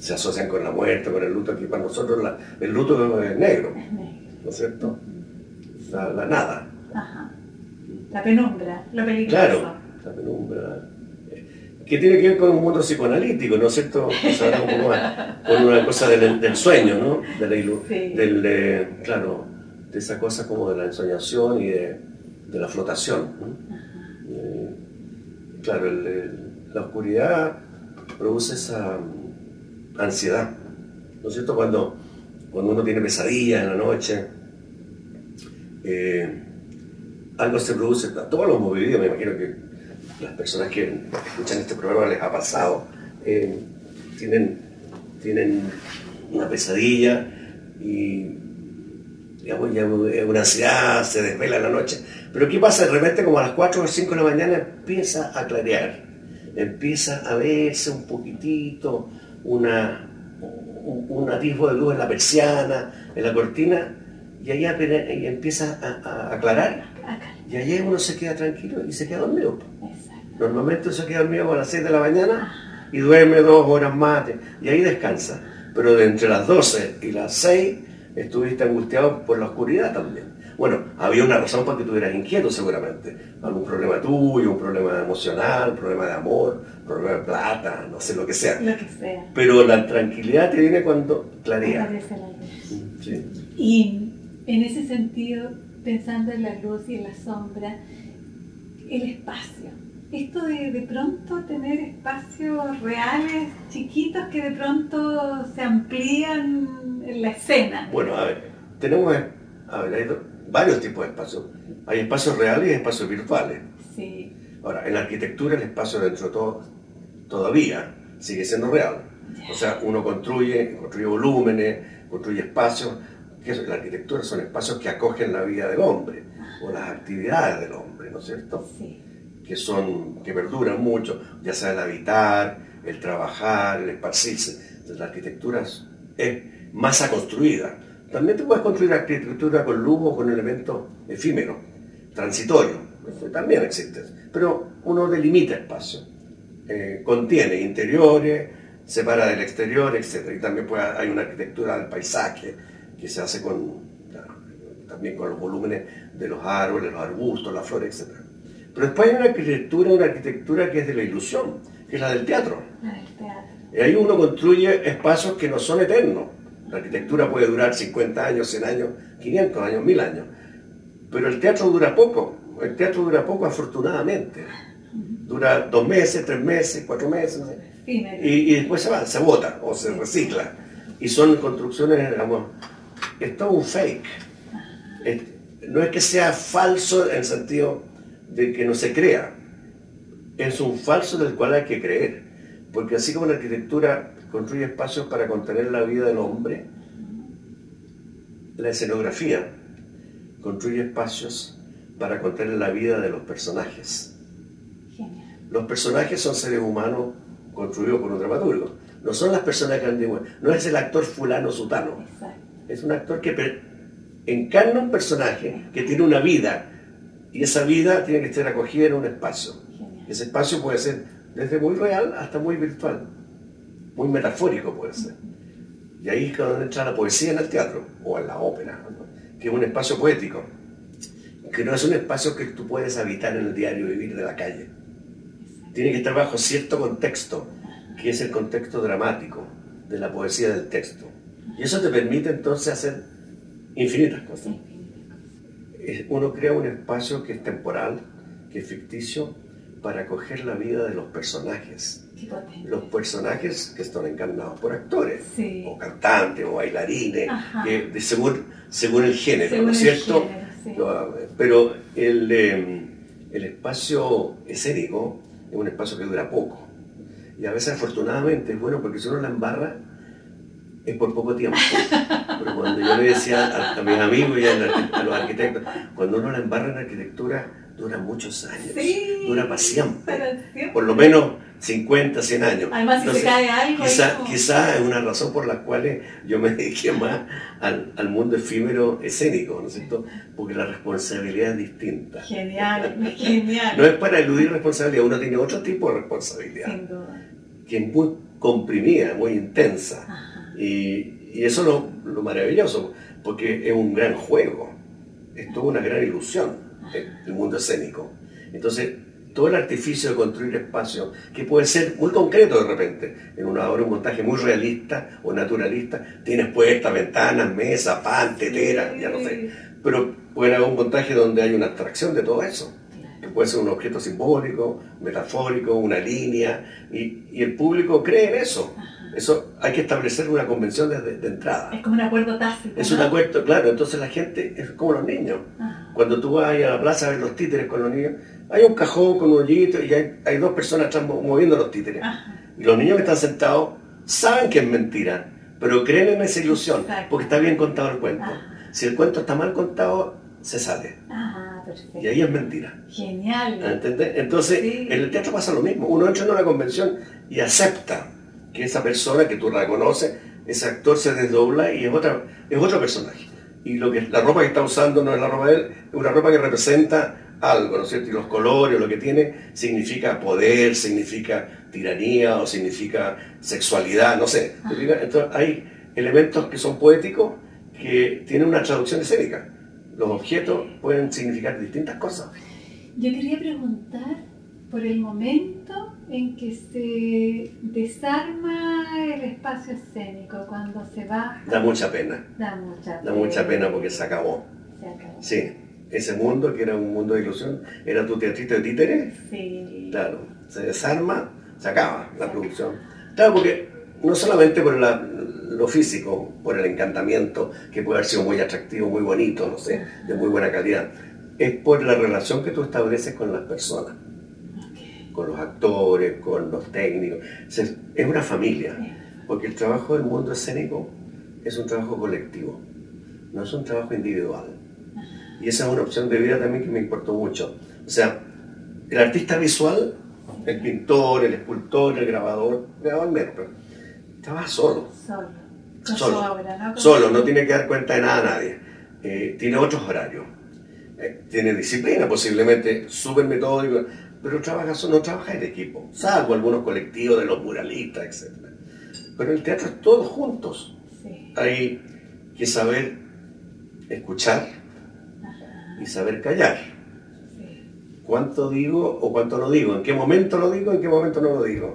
se asocian con la muerte, con el luto. Aquí para nosotros la- el luto Es negro. ¿No es cierto? La, la nada. Ajá. La penumbra, lo peligroso. Claro, la penumbra. eh, Que tiene que ver con un mundo psicoanalítico, ¿no es cierto? O sea, un poco más con una cosa del, del sueño, ¿no? De la ilu- Sí. del, eh, claro, de esa cosa como de la ensoñación y de, de la flotación. ¿no? Eh, claro, el- el- la oscuridad produce esa ansiedad, ¿no es cierto? Cuando, cuando uno tiene pesadillas en la noche, eh, algo se produce, todos lo hemos vivido, me imagino que las personas que escuchan este programa les ha pasado, eh, tienen, tienen una pesadilla y digamos, ya una ansiedad, se desvela en la noche. Pero ¿qué pasa? De repente como a las 4 o 5 de la mañana empieza a clarear, empieza a verse un poquitito, una, un, un atisbo de luz en la persiana, en la cortina, y ahí apene- y empieza a, a aclarar. Y allí uno se queda tranquilo y se queda dormido. Normalmente se queda dormido a las 6 de la mañana y duerme dos horas más y ahí descansa. Pero de entre las 12 y las 6 estuviste angustiado por la oscuridad también. Bueno, había una razón para que estuvieras inquieto seguramente. Algún problema tuyo, un problema emocional, un problema de amor, un problema de plata, no sé lo que sea. Lo que sea. Pero la tranquilidad te viene cuando clarea. Aparece la luz. Sí. Y en ese sentido, pensando en la luz y en la sombra, el espacio. Esto de de pronto tener espacios reales, chiquitos, que de pronto se amplían en la escena. Bueno, a ver, tenemos a ver, hay do- varios tipos de espacios. Hay espacios reales y espacios virtuales. Sí, Ahora, en la arquitectura el espacio dentro de todo todavía sigue siendo real. O sea, uno construye, construye volúmenes, construye espacios, que la arquitectura son espacios que acogen la vida del hombre o las actividades del hombre, ¿no es cierto? sí, Que son, que perduran mucho, ya sea el habitar, el trabajar, el esparcirse. Entonces la arquitectura es masa construida. También te puedes construir arquitectura con lujo, con elementos efímeros, transitorios. Eso también existe. Pero uno delimita espacio. Eh, contiene interiores, separa del exterior, etc. Y también puede- hay una arquitectura del paisaje que se hace con, también con los volúmenes de los árboles, los arbustos, las flores, etc. Pero después hay una arquitectura, una arquitectura que es de la ilusión, que es la del teatro. la del teatro. Y ahí uno construye espacios que no son eternos. La arquitectura puede durar 50 años, 100 años, 500 años, 1000 años. Pero el teatro dura poco. El teatro dura poco, afortunadamente. Dura dos meses, tres meses, cuatro meses. Y, y después se va, se bota o se recicla. Y son construcciones, digamos, es todo un fake. Es- no es que sea falso en el sentido de que no se crea. Es un falso del cual hay que creer. Porque así como la arquitectura construye espacios para contener la vida del hombre, la escenografía construye espacios para contener la vida de los personajes. Genial. Los personajes son seres humanos construidos por un dramaturgo. No son las personas que andan No es el actor fulano sutano. Exacto. Es un actor que per- encarna un personaje que tiene una vida. Y esa vida tiene que estar acogida en un espacio. Genial. Ese espacio puede ser desde muy real hasta muy virtual. Muy metafórico puede ser. Y ahí es donde entra la poesía en el teatro o en la ópera, ¿no? que es un espacio poético. Que no es un espacio que tú puedes habitar en el diario vivir de la calle. Tiene que estar bajo cierto contexto, que es el contexto dramático de la poesía del texto. Y eso te permite entonces hacer infinitas cosas. Uno crea un espacio que es temporal, que es ficticio, para acoger la vida de los personajes. Los personajes que están encarnados por actores, Sí. o cantantes, o bailarines, que de- según, según el género, Según ¿no es cierto? género, sí. Pero el, eh, el espacio escénico es un espacio que dura poco. Y a veces afortunadamente es bueno porque si uno la embarra es por poco tiempo. Pero cuando yo le decía a, a mis amigos y a, a los arquitectos, cuando uno la embarra en arquitectura dura muchos años, Sí. dura para siempre. Para siempre. Por lo menos 50, 100 años. Además, si se cae algo, Quizá, es como- quizá es una razón por la cual yo me dediqué más al, al mundo efímero escénico, ¿no es cierto? Porque la responsabilidad es distinta. Genial, genial. No es para eludir responsabilidad, uno tiene otro tipo de responsabilidad, Sin duda. que es muy comprimida, muy intensa. Ajá. Y, y eso es lo, lo maravilloso, porque es un gran juego, es toda una gran ilusión el, el mundo escénico. Entonces, todo el artificio de construir espacio, que puede ser muy concreto de repente, en una obra, un montaje muy realista o naturalista, tienes puertas, ventanas, mesa, pan, tetera, ya no sé, pero puede haber un montaje donde hay una abstracción de todo eso que puede ser un objeto simbólico, metafórico, una línea, y, y el público cree en eso. Eso hay que establecer una convención desde de entrada. Es como un acuerdo tácito. Es ¿no? un acuerdo, claro, entonces la gente es como los niños. Ajá. Cuando tú vas a la plaza a ver los títeres con los niños, hay un cajón con un hoyito y hay, hay dos personas atrás mo- moviendo los títeres. Ajá. Y los niños que están sentados saben que es mentira, pero creen en esa ilusión, Exacto. porque está bien contado el cuento. Ajá. Si el cuento está mal contado, se sale. Ajá, perfecto. Y ahí es mentira. Genial. ¿Entendés? Entonces, Sí. en el teatro pasa lo mismo. Uno entra en una convención y acepta que esa persona que tú la conoces, ese actor se desdobla y es, otra, es otro personaje. Y lo que, la ropa que está usando no es la ropa de él, es una ropa que representa algo, ¿no es cierto? Y los colores, lo que tiene, significa poder, significa tiranía o significa sexualidad, no sé. ¿Te fijas? Entonces, hay elementos que son poéticos que tienen una traducción escénica. Los objetos pueden significar distintas cosas. Yo quería preguntar por el momento en que se desarma el espacio escénico, cuando se va, Da mucha pena, da mucha da mucha pena porque se acabó. Se acabó. Sí, ese mundo que era un mundo de ilusión, era tu teatrito de títeres, Sí. claro, se desarma, se acaba la producción. Claro, porque no solamente por la- lo físico, por el encantamiento, que puede haber sido muy atractivo, muy bonito, no sé, de muy buena calidad, es por la relación que tú estableces con las personas, con los actores, con los técnicos. Es una familia. Porque el trabajo del mundo escénico es un trabajo colectivo, no es un trabajo individual. Y esa es una opción de vida también que me importó mucho. O sea, el artista visual, el pintor, el escultor, el grabador, grabador menos, pero trabaja solo, Solo. Con Solo. obra, ¿no? Solo, no tiene que dar cuenta de nada a nadie. Eh, tiene otros horarios, Eh, tiene disciplina posiblemente, súper metódico, pero trabaja solo, no trabaja en equipo, salvo algunos colectivos de los muralistas, etc. Pero el teatro es todos juntos. Sí. hay que saber escuchar y saber callar. ¿Cuánto digo o cuánto no digo? ¿En qué momento lo digo? ¿En qué momento no lo digo?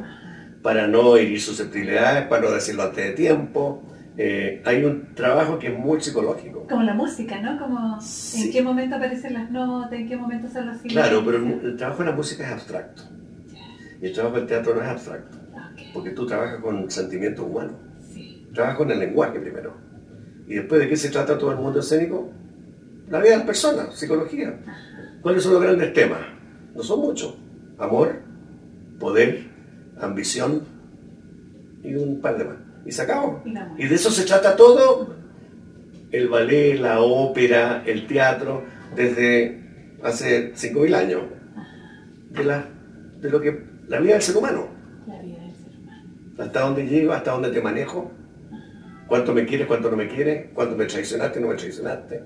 Para no herir susceptibilidades, para no decirlo antes de tiempo. Eh, hay un trabajo que es muy psicológico. Como la música, ¿no? Como Sí. en qué momento aparecen las notas, en qué momento son los silencios. Claro, pero el, el trabajo de la música es abstracto. Y el trabajo del teatro no es abstracto, porque tú trabajas con sentimientos humanos. Sí. Trabajas con el lenguaje primero. Y después de qué se trata todo el mundo escénico? La vida de las personas, psicología. ¿Cuáles son los grandes temas? No son muchos. Amor, poder, ambición y un par de más. Y se acabó. Y de eso se trata todo el ballet, la ópera, el teatro, desde hace 5.000 años. De, la, de lo que la vida del ser humano. La vida del ser humano. Hasta dónde llego, hasta dónde te manejo, cuánto me quieres, cuánto no me quieres, cuánto me traicionaste, no me traicionaste.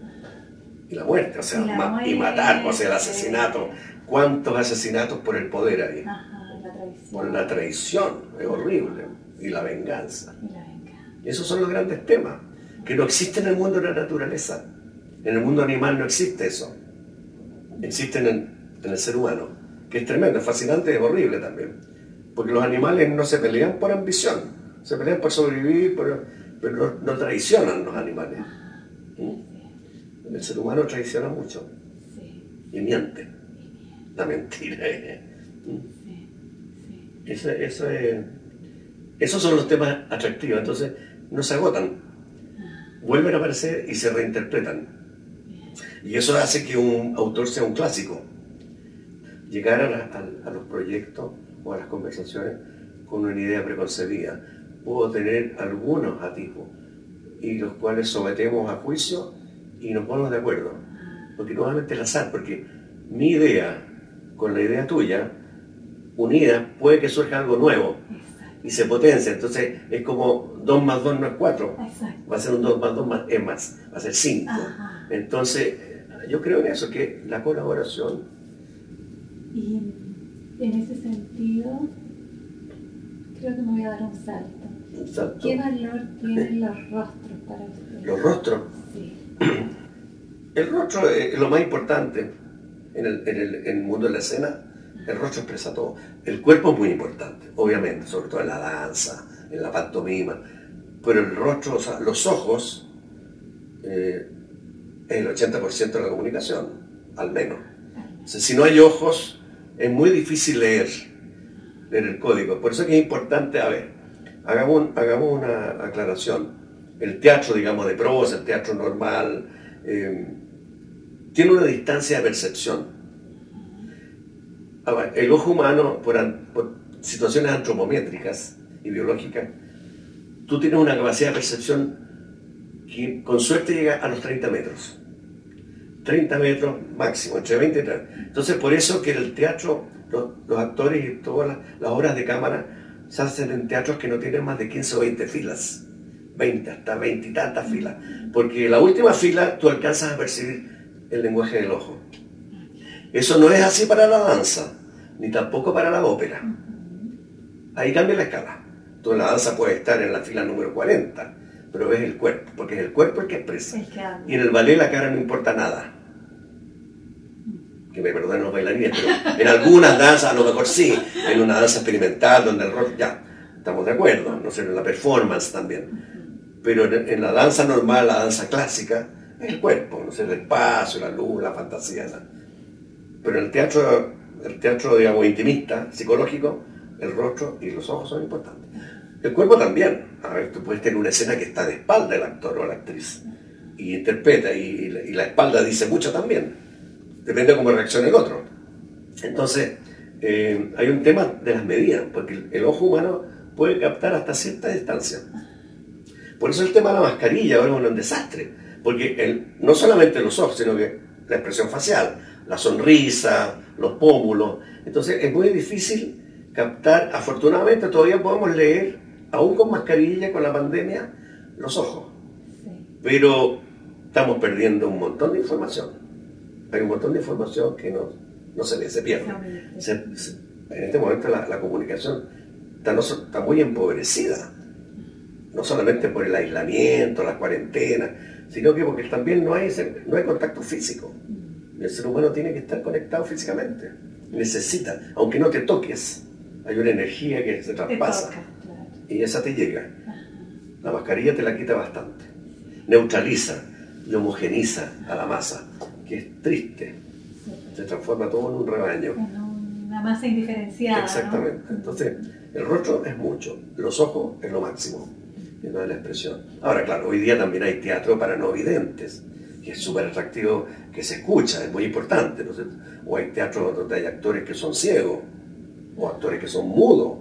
Y la muerte, o sea, Y matar, o sea, el asesinato. ¿Cuántos asesinatos por el poder ahí? Ajá, la traición. Por la traición, es horrible. Y la venganza. Y la venganza. Esos son los grandes temas, que no existen en el mundo de la naturaleza. En el mundo animal no existe eso. Existen en, en el ser humano, que es tremendo, es fascinante y es horrible también. Porque los animales no se pelean por ambición, se pelean por sobrevivir, por- pero no, traicionan los animales. ¿Mm? El ser humano traiciona mucho y miente. La mentira. Eso, eso es, esos son los temas atractivos, entonces no se agotan, vuelven a aparecer y se reinterpretan. Y eso hace que un autor sea un clásico. Llegar a, a los proyectos o a las conversaciones con una idea preconcebida. Puedo tener algunos atisbos y los cuales sometemos a juicio y nos ponemos de acuerdo. Porque nuevamente el azar, porque mi idea con la idea tuya, unida, puede que surja algo nuevo y se potencia. Entonces es como 2 más 2 no es 4, va a ser un 2 más 2 más, es más, va a ser 5. Entonces yo creo en eso, que la colaboración. Y en ese sentido, creo que me voy a dar un salto. ¿Qué valor tienen los rostros para usted? ¿Los rostros? Sí. El rostro es lo más importante en el, en el, en el mundo de la escena. El rostro expresa todo. El cuerpo es muy importante, obviamente, sobre todo en la danza, en la pantomima. Pero el rostro, o sea, los ojos, eh, es el 80% de la comunicación, al menos. O sea, si no hay ojos, es muy difícil leer, leer el código. Por eso es que es importante, a ver, hagamos, hagamos una aclaración. El teatro, digamos, de prosa, el teatro normal, eh, tiene una distancia de percepción. el ojo humano, por, situaciones antropométricas y biológicas, tú tienes una capacidad de percepción que con suerte llega a los 30 metros. 30 metros máximo, entre 20 y 30. Entonces, por eso que el teatro, los, actores y todas las, las obras de cámara se hacen en teatros que no tienen más de 15 o 20 filas. 20, hasta 20 y tantas filas. Porque la última fila tú alcanzas a percibir el lenguaje del ojo. Eso no es así para la danza, ni tampoco para la ópera. Ahí cambia la escala. Tú en la danza puedes estar en la fila número 40, pero ves el cuerpo, porque es el cuerpo el que expresa. y en el ballet la cara no importa nada. Que me perdonen los bailarines, pero en algunas danzas a lo mejor sí, en una danza experimental donde el rock ya, estamos de acuerdo, no sé, en la performance también. Pero en, la danza normal, la danza clásica, es el cuerpo, no sé, el espacio, la luz, la fantasía. Pero en el teatro, el teatro, digamos, intimista, psicológico, el rostro y los ojos son importantes. El cuerpo también. A ver, tú puedes tener una escena que está de espalda el actor o la actriz y interpreta y, la, espalda dice mucho también. Depende de cómo reaccione el otro. Entonces, eh, hay un tema de las medidas, porque el, ojo humano puede captar hasta cierta distancia. Por eso el tema de la mascarilla ahora es un desastre, porque el, no solamente los ojos, sino que la expresión facial, la sonrisa, los pómulos. Entonces es muy difícil captar, afortunadamente todavía podemos leer aún con mascarilla, con la pandemia, los ojos. Pero estamos perdiendo un montón de información. Hay un montón de información que no, no se, se pierde. en este momento la, comunicación está, está, muy empobrecida. No solamente por el aislamiento, la cuarentena, sino que porque también no hay, no hay contacto físico. El ser humano tiene que estar conectado físicamente. Necesita, aunque no te toques, hay una energía que se traspasa y esa te llega. La mascarilla te la quita bastante. Neutraliza y homogeniza a la masa, que es triste. Se transforma todo en un rebaño. una masa indiferenciada. Exactamente. Entonces, el rostro es mucho, los ojos es lo máximo, es la expresión. Ahora, claro, hoy día también hay teatro para no videntes, que es súper atractivo, que se escucha, es muy importante. ¿no? O hay teatro donde hay actores que son ciegos, o actores que son mudos.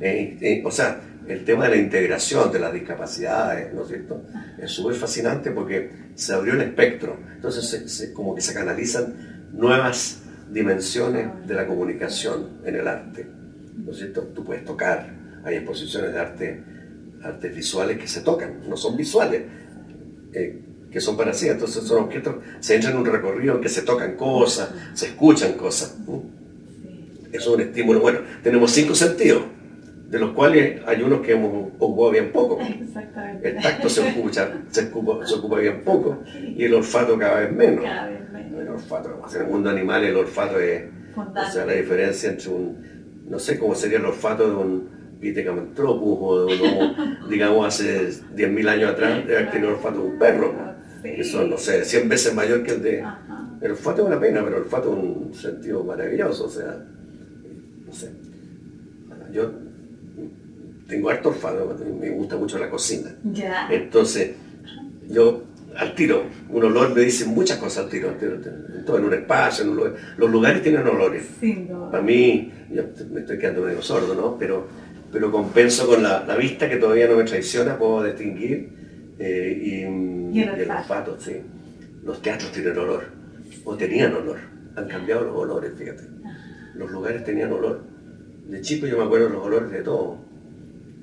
Eh, eh, o sea, el tema de la integración de las discapacidades, ¿no es cierto? Es súper fascinante porque se abrió el espectro, entonces como que se canalizan nuevas dimensiones de la comunicación en el arte, ¿no es cierto? Tú puedes tocar, hay exposiciones de arte, artes visuales que se tocan, no son visuales, eh, que son para sí, entonces son objetos, se entran en un recorrido en que se tocan cosas, se escuchan cosas. Eso es un estímulo, bueno, tenemos cinco sentidos de los cuales hay unos que hemos ocupado bien poco. Exactamente. El tacto se ocupa, se ocupa, se ocupa bien poco y el olfato cada vez menos. Cada vez menos. El olfato, en el mundo animal el olfato es, o sea, la diferencia entre un, no sé cómo sería el olfato de un, Pithecanthropus o digamos, hace 10.000 años atrás, de haber tenido olfato de un perro. Que son, no sé, 100 veces mayor que el de... El olfato es una pena, pero el olfato es un sentido maravilloso, o sea, no sé. Yo tengo harto olfato, me gusta mucho la cocina. Entonces, yo al tiro, un olor me dice muchas cosas al tiro, al tiro, todo, en un espacio, en un lugar. Los lugares tienen olores. Sin duda. Para mí, yo me estoy quedando medio sordo, ¿no? Pero, pero compenso con la, la vista que todavía no me traiciona, puedo distinguir. eh, y, Y el el olfato. olfato, sí. Los teatros tienen olor, o tenían olor. Han cambiado los olores, fíjate. Los lugares tenían olor. De chico yo me acuerdo los olores de todo.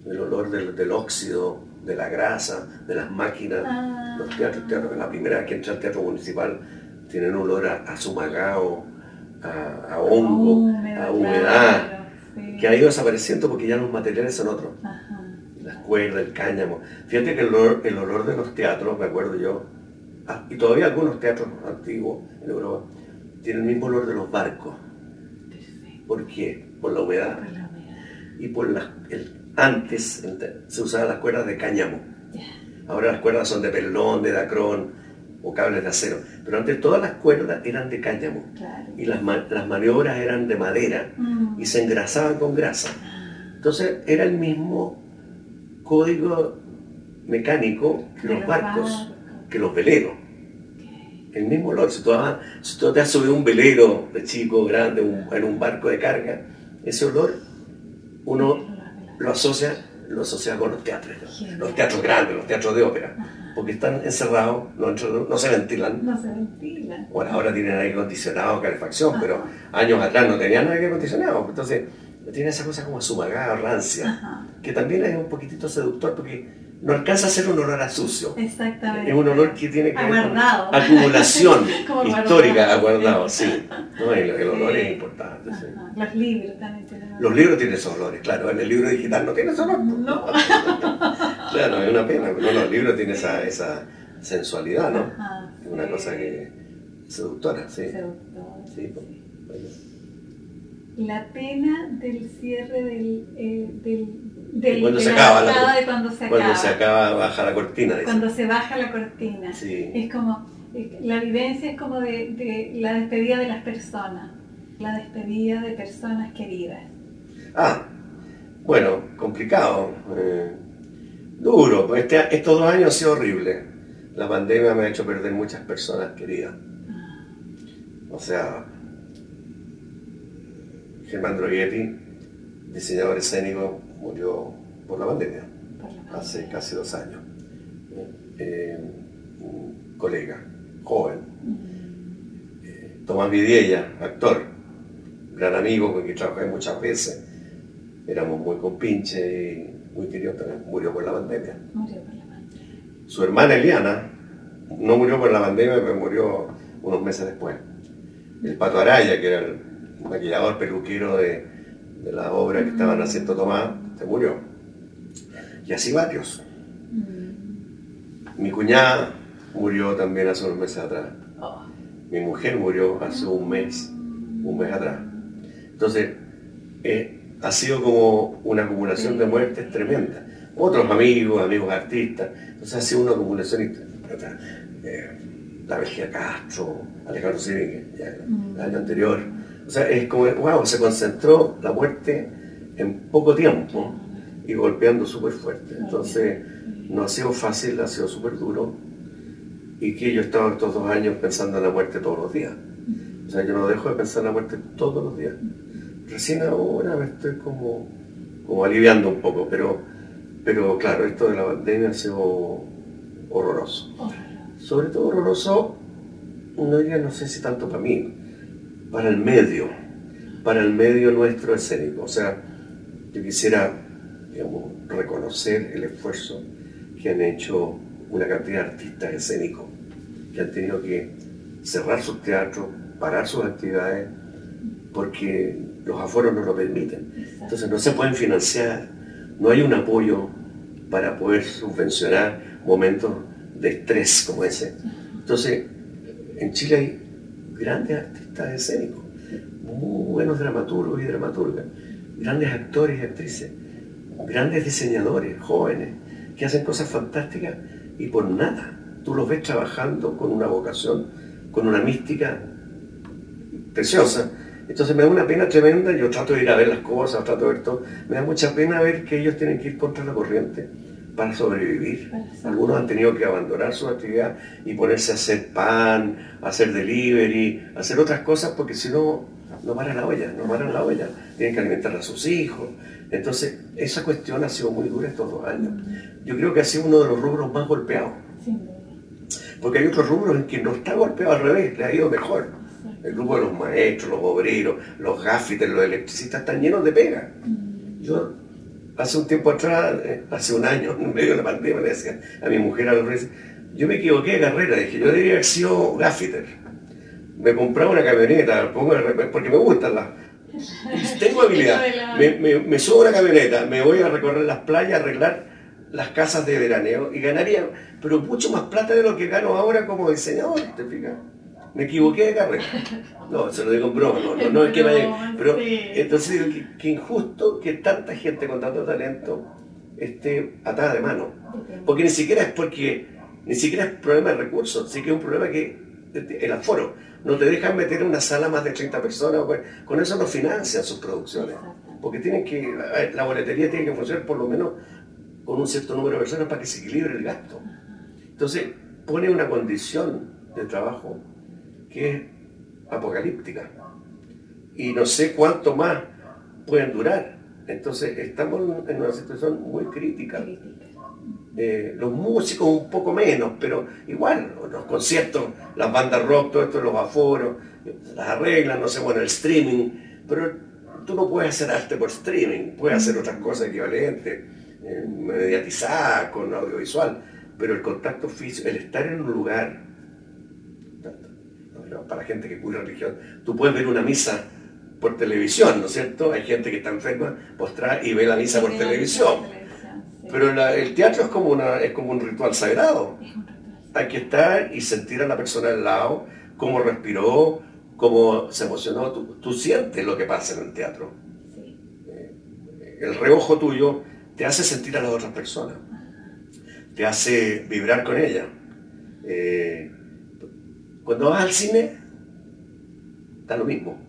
El olor del, del óxido, de la grasa, de las máquinas. Ah. Los teatros, teatros, la primera vez que entré al teatro municipal, tienen olor a, a sumagao, a, a hongo, a humedad, claro, sí. que ha ido desapareciendo porque ya los materiales son otros. Ajá. Las cuerdas, el cáñamo. Fíjate que el olor, el olor de los teatros, me acuerdo yo, ah, y todavía algunos teatros antiguos en Europa, tienen el mismo olor de los barcos. ¿Por qué? Por la humedad Por la humedad. y por las, el, antes se usaban las cuerdas de cáñamo. Ahora las cuerdas son de pelón, de dacrón o cables de acero. Pero antes todas las cuerdas eran de cáñamo. Claro. Y las, las maniobras eran de madera Mm. y se engrasaban con grasa. Entonces era el mismo código mecánico que los barcos, que los veleros. El mismo olor. Si tú, vas- si tú te has subido un velero de chico, grande, un- en un barco de carga, ese olor uno lo asocia, lo asocia con los teatros. Los teatros grandes, los teatros de ópera. Porque están encerrados, no, no se ventilan. No se ventila. Bueno, ahora tienen aire acondicionado, calefacción, Ajá. pero años atrás no tenían aire acondicionado. Entonces, tiene esa cosa como sumagada, rancia, Ajá. que también es un poquitito seductor porque no alcanza a ser un olor a sucio. Exactamente. Es un olor que tiene que ver con Aguardado. acumulación histórica, guardado. aguardado, sí. No, el, el olor Sí. es importante, sí. Los libros también tienen. Los libros tienen esos olores, claro. En el libro digital no tiene ese olor. pues. No. Claro, es una pena, pero los libros tienen esa, esa sensualidad, ¿no? Ajá, Es una sí. cosa que seductora, sí. Seductor, Sí, pues, sí. bueno. La pena del cierre del. eh, del, del Cuando de se acaba la- de cuando se Cuando acaba. se acaba, baja la cortina, dice. Cuando se baja la cortina. Sí. Es como. La vivencia es como de, de la despedida de las personas. La despedida de personas queridas. Ah, bueno, complicado. eh, duro. Este, estos dos años han sido horribles. La pandemia me ha hecho perder muchas personas queridas. O sea, Germán Droguetti, diseñador escénico, murió por la pandemia Por la hace casi dos años. Eh, un colega, joven, eh, Tomás Vidiella, actor, gran amigo con quien trabajé muchas veces. Éramos muy compinches y muy queridos, también murió por la pandemia. Murió por la pandemia. Su hermana Eliana no murió por la pandemia, pero murió unos meses después. El Pato Araya, que era el maquillador peluquero de, de la obra que estaban haciendo Tomás, se murió. Y así varios. Mm. Mi cuñada murió también hace unos meses atrás. Oh. Mi mujer murió hace un mes, un mes atrás. Entonces, eh, ha sido como una acumulación de muertes tremenda. Otros amigos, amigos artistas. Entonces ha sido una acumulación. eh, la Belgia Castro, Alejandro ya el año anterior. O sea, es como, wow, se concentró la muerte en poco tiempo y golpeando súper fuerte. Entonces, no ha sido fácil, ha sido súper duro. Y que yo he estado estos dos años pensando en la muerte todos los días. O sea, yo no dejo de pensar en la muerte todos los días. Recién ahora me estoy como, como aliviando un poco, pero, pero claro, esto de la pandemia ha sido horroroso. Horroroso. Sobre todo horroroso, no diría, no sé si tanto para mí, para el medio, para el medio nuestro escénico. O sea, yo quisiera, digamos, reconocer el esfuerzo que han hecho una cantidad de artistas escénicos que han tenido que cerrar sus teatros, parar sus actividades, porque los aforos no lo permiten. Entonces no se pueden financiar, no hay un apoyo para poder subvencionar momentos de estrés como ese. Entonces, en Chile hay grandes artistas escénicos, muy buenos dramaturgos y dramaturgas, grandes actores y actrices, grandes diseñadores, jóvenes, que hacen cosas fantásticas y por nada. Tú los ves trabajando con una vocación, con una mística preciosa. Entonces me da una pena tremenda, yo trato de ir a ver las cosas, trato de ver todo. Me da mucha pena ver que ellos tienen que ir contra la corriente para sobrevivir. Algunos han tenido que abandonar su actividad y ponerse a hacer pan, a hacer delivery, a hacer otras cosas porque si no, no paran la olla, no paran la olla. Tienen que alimentar a sus hijos. Entonces, esa cuestión ha sido muy dura estos dos años. Yo creo que ha sido uno de los rubros más golpeados. Porque hay otros rubros en que no está golpeado al revés, le ha ido mejor. El grupo de los maestros, los obreros, los gafites, los electricistas están llenos de pega. Yo hace un tiempo atrás, eh, hace un año, en medio de la pandemia, le decía a mi mujer a los yo me equivoqué de carrera, dije, yo debería haber sido gaffiter. Me compraba una camioneta, pongo porque me gustan las... Tengo habilidad. Me, me, me subo a una camioneta, me voy a recorrer las playas, arreglar las casas de veraneo y ganaría, pero mucho más plata de lo que gano ahora como diseñador, ¿te fijas? Me equivoqué de carrera. No, se lo digo en broma, no, no, es que me Pero entonces digo que, injusto que tanta gente con tanto talento esté atada de mano. Porque ni siquiera es porque, ni siquiera es problema de recursos, sí que es un problema que el aforo. No te dejan meter en una sala más de 30 personas, pues, con eso no financian sus producciones. Porque tienen que, la boletería tiene que funcionar por lo menos con un cierto número de personas para que se equilibre el gasto. Entonces pone una condición de trabajo que es apocalíptica. Y no sé cuánto más pueden durar. Entonces estamos en una situación muy crítica. Eh, los músicos un poco menos, pero igual, los conciertos, las bandas rock, todo esto, los aforos, las arreglan, no sé, bueno, el streaming, pero tú no puedes hacer arte por streaming, puedes hacer otras cosas equivalentes, eh, con audiovisual, pero el contacto físico, el estar en un lugar para gente que cuida religión, tú puedes ver una misa por televisión, ¿no es cierto? Hay gente que está enferma, postrada y ve la misa por televisión. Pero el teatro es como, una, es como un ritual sagrado. Hay que estar y sentir a la persona al lado, cómo respiró, cómo se emocionó. Tú, sientes lo que pasa en el teatro. Eh, el reojo tuyo te hace sentir a las otras personas, te hace vibrar con ella. Eh, cuando vas al cine, da lo mismo.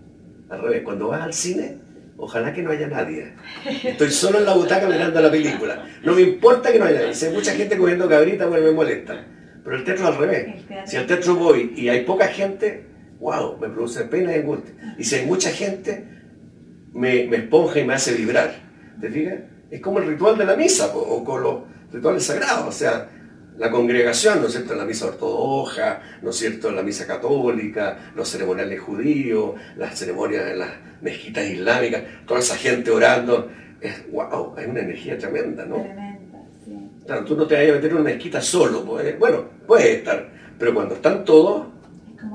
Al revés, cuando vas al cine, ojalá que no haya nadie. Estoy solo en la butaca mirando la película. No me importa que no haya nadie. Si hay mucha gente comiendo cabrita, bueno, me molesta. Pero el teatro al revés. Si al teatro voy y hay poca gente, wow, me produce pena y angustia. Y si hay mucha gente, me, me esponja y me hace vibrar. ¿Te fijas? Es como el ritual de la misa o con los rituales sagrados. O sea, la congregación, ¿no es cierto?, la misa ortodoxa, ¿no es cierto?, la misa católica, los ceremoniales judíos, las ceremonias en las mezquitas islámicas, toda esa gente orando, es wow, hay una energía tremenda, ¿no? Tremenda, sí. Claro, tú no te vayas a meter en una mezquita solo, pues, bueno, puede estar, pero cuando están todos,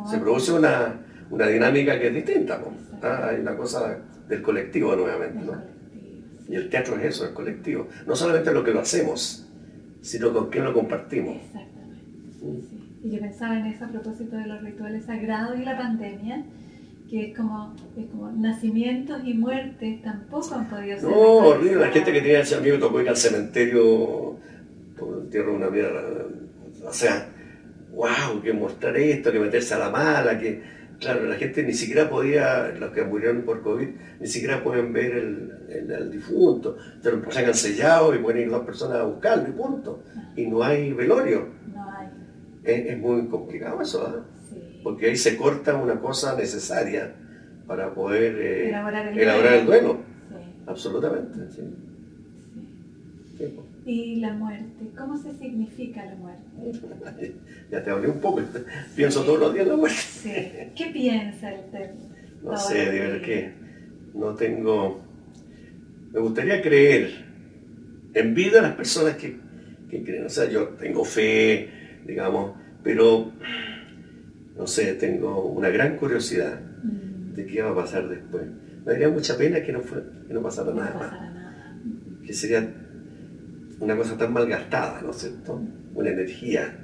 se produce una, dinámica que es distinta, ¿no? Ah, hay una cosa del colectivo nuevamente, ¿no? Y el teatro es eso, el colectivo, no solamente lo que lo hacemos, sino con quién lo compartimos. Exactamente. Y yo pensaba en eso a propósito de los rituales sagrados y la pandemia, que es como, es como nacimientos y muertes tampoco han podido ser. No, horrible. La gente que tenía, a mí me tocó ir al cementerio, por entierro de una vida, o sea, wow, que mostrar esto, que meterse a la mala, que claro, la gente ni siquiera podía, los que murieron por COVID, ni siquiera pueden ver el, difunto. Te lo sacan sellado y pueden ir dos personas a buscarlo y punto. Y no hay velorio. No hay. Es, muy complicado eso, ¿ah? Porque ahí se corta una cosa necesaria para poder eh, elaborar, el, duelo. Absolutamente, sí. Y la muerte, ¿cómo se significa la muerte? ya te hablé un poco, pienso todos los días la muerte. Sí. ¿Qué piensa el No sé, de verdad que no tengo... Me gustaría creer en vida a las personas que, que creen. O sea, yo tengo fe, digamos, pero no sé, tengo una gran curiosidad mm. de qué va a pasar después. Me daría mucha pena que no, fue, que no pasara nada más. Que sería una cosa tan malgastada, ¿no es cierto? Una energía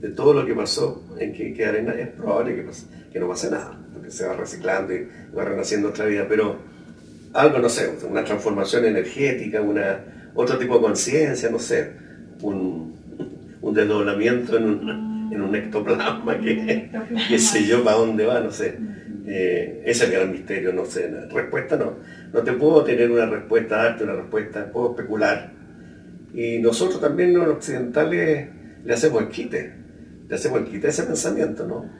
de todo lo que pasó en que, que arena es probable que, que no pase nada, porque se va reciclando y va renaciendo otra vida, pero algo, no sé, una transformación energética, una, otro tipo de conciencia, no sé, un, un desdoblamiento en un, en un ectoplasma que, qué sé yo, para dónde va, no sé. Eh, ese es el gran misterio, no sé, respuesta no. No te puedo tener una respuesta, darte una respuesta, puedo especular. Y nosotros también, los occidentales, le hacemos el quite, le hacemos el quite a ese pensamiento, ¿no?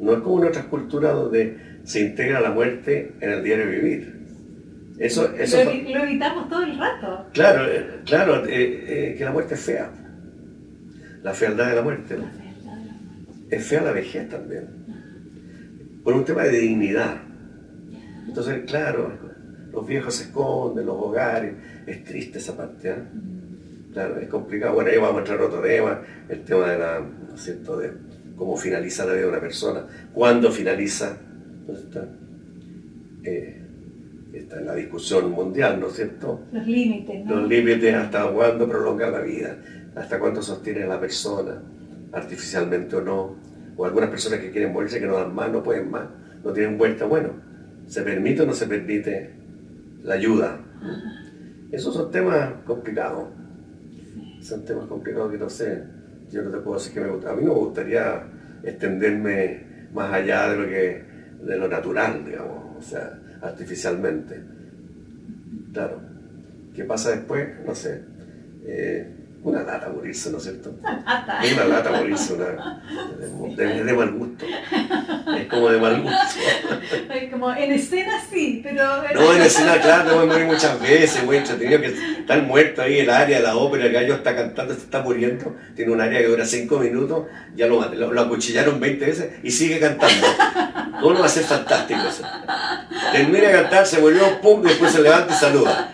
No es como en otras culturas donde se integra la muerte en el diario vivir. Eso, eso lo, lo evitamos todo el rato. Claro, eh, claro, eh, eh, que la muerte es fea. La fealdad de la muerte. ¿no? La la. Es fea la vejez también. Por un tema de dignidad. Entonces, claro, los viejos se esconden, los hogares. Es triste esa parte. ¿eh? Claro, es complicado. Bueno, ahí vamos a entrar otro tema, el tema de la, ¿no es cierto?, de cómo finaliza la vida de una persona, cuándo finaliza. ¿no es cierto? Eh, está en la discusión mundial, ¿no es cierto? Los límites, ¿no? Los límites hasta cuándo prolonga la vida, hasta cuánto sostiene la persona, artificialmente o no. O algunas personas que quieren morirse que no dan más, no pueden más, no tienen vuelta. Bueno, ¿se permite o no se permite la ayuda? Esos son temas complicados. Son temas complicados que no sé. Yo no te puedo decir que me gusta. A mí me gustaría extenderme más allá de lo que de lo natural, digamos, o sea, artificialmente. Claro. ¿Qué pasa después? No sé. Eh, una lata morirse, ¿no es cierto? Hasta. Es una lata morirse, una, de, de mal gusto. Es como de mal gusto. Como en escena sí, pero. No, en escena, claro, me morí muchas veces, muy entretenido que están muertos ahí el área la ópera, el gallo está cantando, se está muriendo, tiene un área que dura 5 minutos, ya lo, lo, lo acuchillaron 20 veces y sigue cantando. ¿Cómo no va a ser fantástico eso? Termina de cantar, se volvió, pum, y después se levanta y saluda.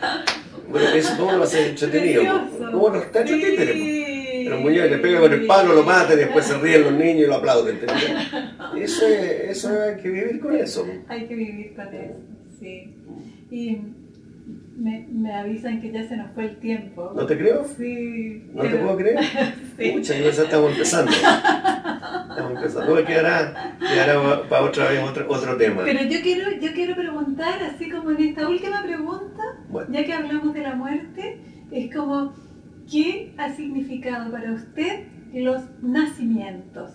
Bueno, eso cómo no va a ser entretenido. ¿Cómo no está entretenido? Sí. Pero el muñeco le pega con el palo, lo mata y después se ríen los niños y lo aplauden. Eso, es, eso hay que vivir con eso. Hay que vivir con eso, sí. Y me, me avisan que ya se nos fue el tiempo. ¿No te creo? Sí. ¿No te puedo creer? Sí. Yo ya estamos empezando. Estamos empezando. No, quedará, quedará para otra vez otro, otro tema. Pero yo quiero, yo quiero preguntar, así como en esta última pregunta, Bueno, ya que hablamos de la muerte, es como, ¿qué ha significado para usted los nacimientos?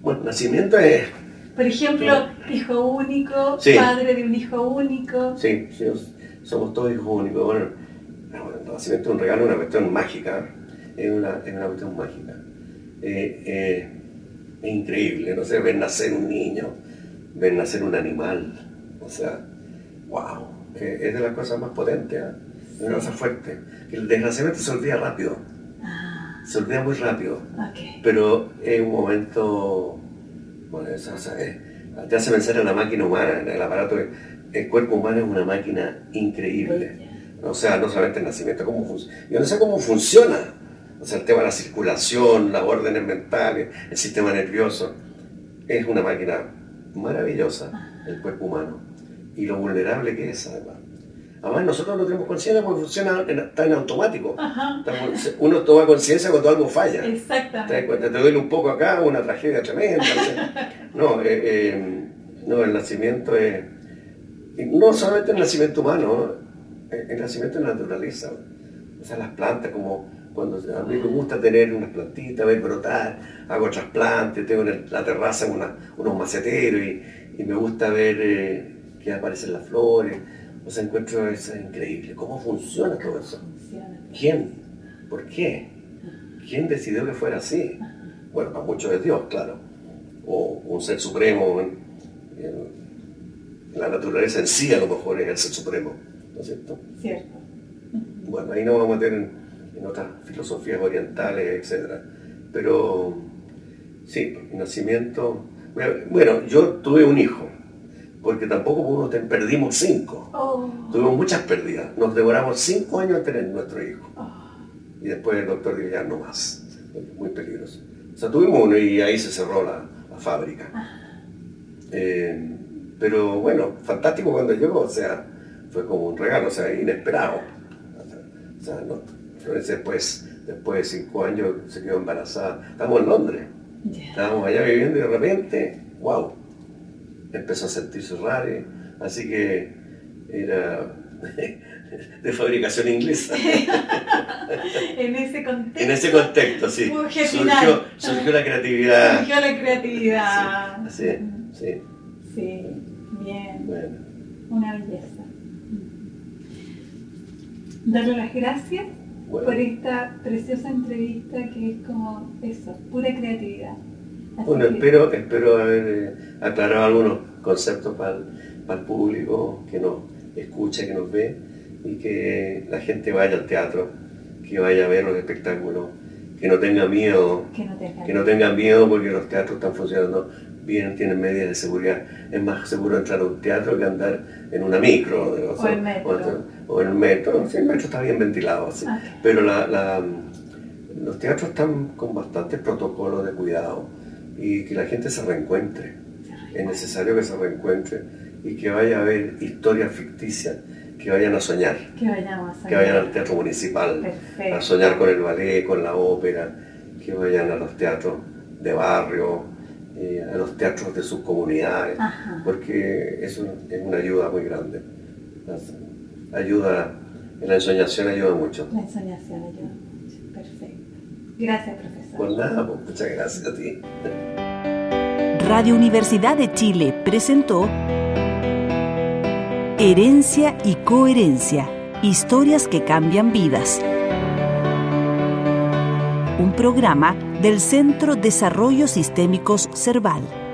bueno, nacimiento es. Por ejemplo, hijo único, Sí. padre de un hijo único. Sí, sí, somos todos hijos únicos. Bueno, el nacimiento es un regalo, una cuestión mágica. Es una, es una cuestión mágica. Eh, eh, es increíble, no sé, ver nacer un niño, ver nacer un animal. O sea, wow, eh, es de las cosas más potentes, ¿eh? es una cosa fuerte. El desnacimiento se olvida rápido, Ah, se olvida muy rápido. pero es un momento, bueno, eso, o sea, es- te hace pensar en la máquina humana, en el aparato, el cuerpo humano es una máquina increíble. O sea, no solamente el nacimiento, cómo funciona. Yo no sé cómo funciona. O sea, el tema de la circulación, las órdenes mentales, el sistema nervioso. Es una máquina maravillosa, el cuerpo humano. Y lo vulnerable que es, además. Además, nosotros no tenemos conciencia porque funciona, en- está en automático. Ajá, Uno toma conciencia cuando algo falla. Te exactamente. cuenta, te duele un poco acá, una tragedia tremenda. no, eh, eh, no, el nacimiento es. No solamente el nacimiento humano, el, nacimiento es la naturaleza. O sea, las plantas, como cuando a mí me gusta tener unas plantitas, ver brotar, hago trasplantes, tengo en la terraza unos maceteros y, y me gusta ver eh, que aparecen las flores. O sea, encuentro eso increíble. ¿Cómo funciona todo eso? ¿Quién? ¿Por qué? ¿Quién decidió que fuera así? Bueno, para muchos es Dios, claro. O un ser supremo. La naturaleza en sí a lo mejor es el ser supremo. ¿No es cierto? Cierto. Bueno, ahí nos vamos a meter en, en otras filosofías orientales, etc. Pero sí, nacimiento... Bueno, yo tuve un hijo, porque tampoco perdimos cinco. Oh, Tuvimos muchas pérdidas. Nos devoramos cinco años en tener nuestro hijo. oh, Y después el doctor dijo, ya no más. Muy peligroso. O sea, tuvimos uno y ahí se cerró la, la fábrica. Eh, pero bueno, fantástico cuando llegó, o sea, fue como un regalo, o sea, inesperado. O sea, no, Florencia después, después de cinco años se quedó embarazada. Estamos en Londres, estábamos allá viviendo y de repente, wow, empezó a sentirse raro. Así que era de fabricación inglesa. en ese contexto. En ese contexto, sí. Surgió, surgió, la creatividad. Surgió la creatividad. Sí, sí. Sí, bien. Bueno. Una belleza. Darle las gracias por esta preciosa entrevista que es como eso, pura creatividad. bueno, espero, espero haber eh, aclarado algunos conceptos para el, público que nos escucha, que nos ve y que la gente vaya al teatro, que vaya a ver los espectáculos, que no tenga miedo, que no, tenga que no tengan miedo porque los teatros están funcionando bien, tienen medidas de seguridad. Es más seguro entrar a un teatro que andar en una micro. O, en metro. O, en el metro. Sí, el metro está bien ventilado, sí. Ah. Pero los teatros están con bastantes protocolos de cuidado y que la gente se reencuentre. Es necesario que se reencuentre y que vaya a ver historias ficticias, que vayan a soñar. Que, a soñar. que vayan al teatro municipal a soñar con el ballet, con la ópera, que vayan a los teatros de barrio, eh, a los teatros de sus comunidades, porque eso es una ayuda muy grande. Ayuda, la ensoñación ayuda mucho. La ensoñación ayuda mucho, perfecto. Gracias, profesor. Pues nada, pues, muchas gracias a ti. Radio Universidad de Chile presentó Herencia y Coherencia, historias que cambian vidas. Un programa del Centro Desarrollo Sistémicos Cerval.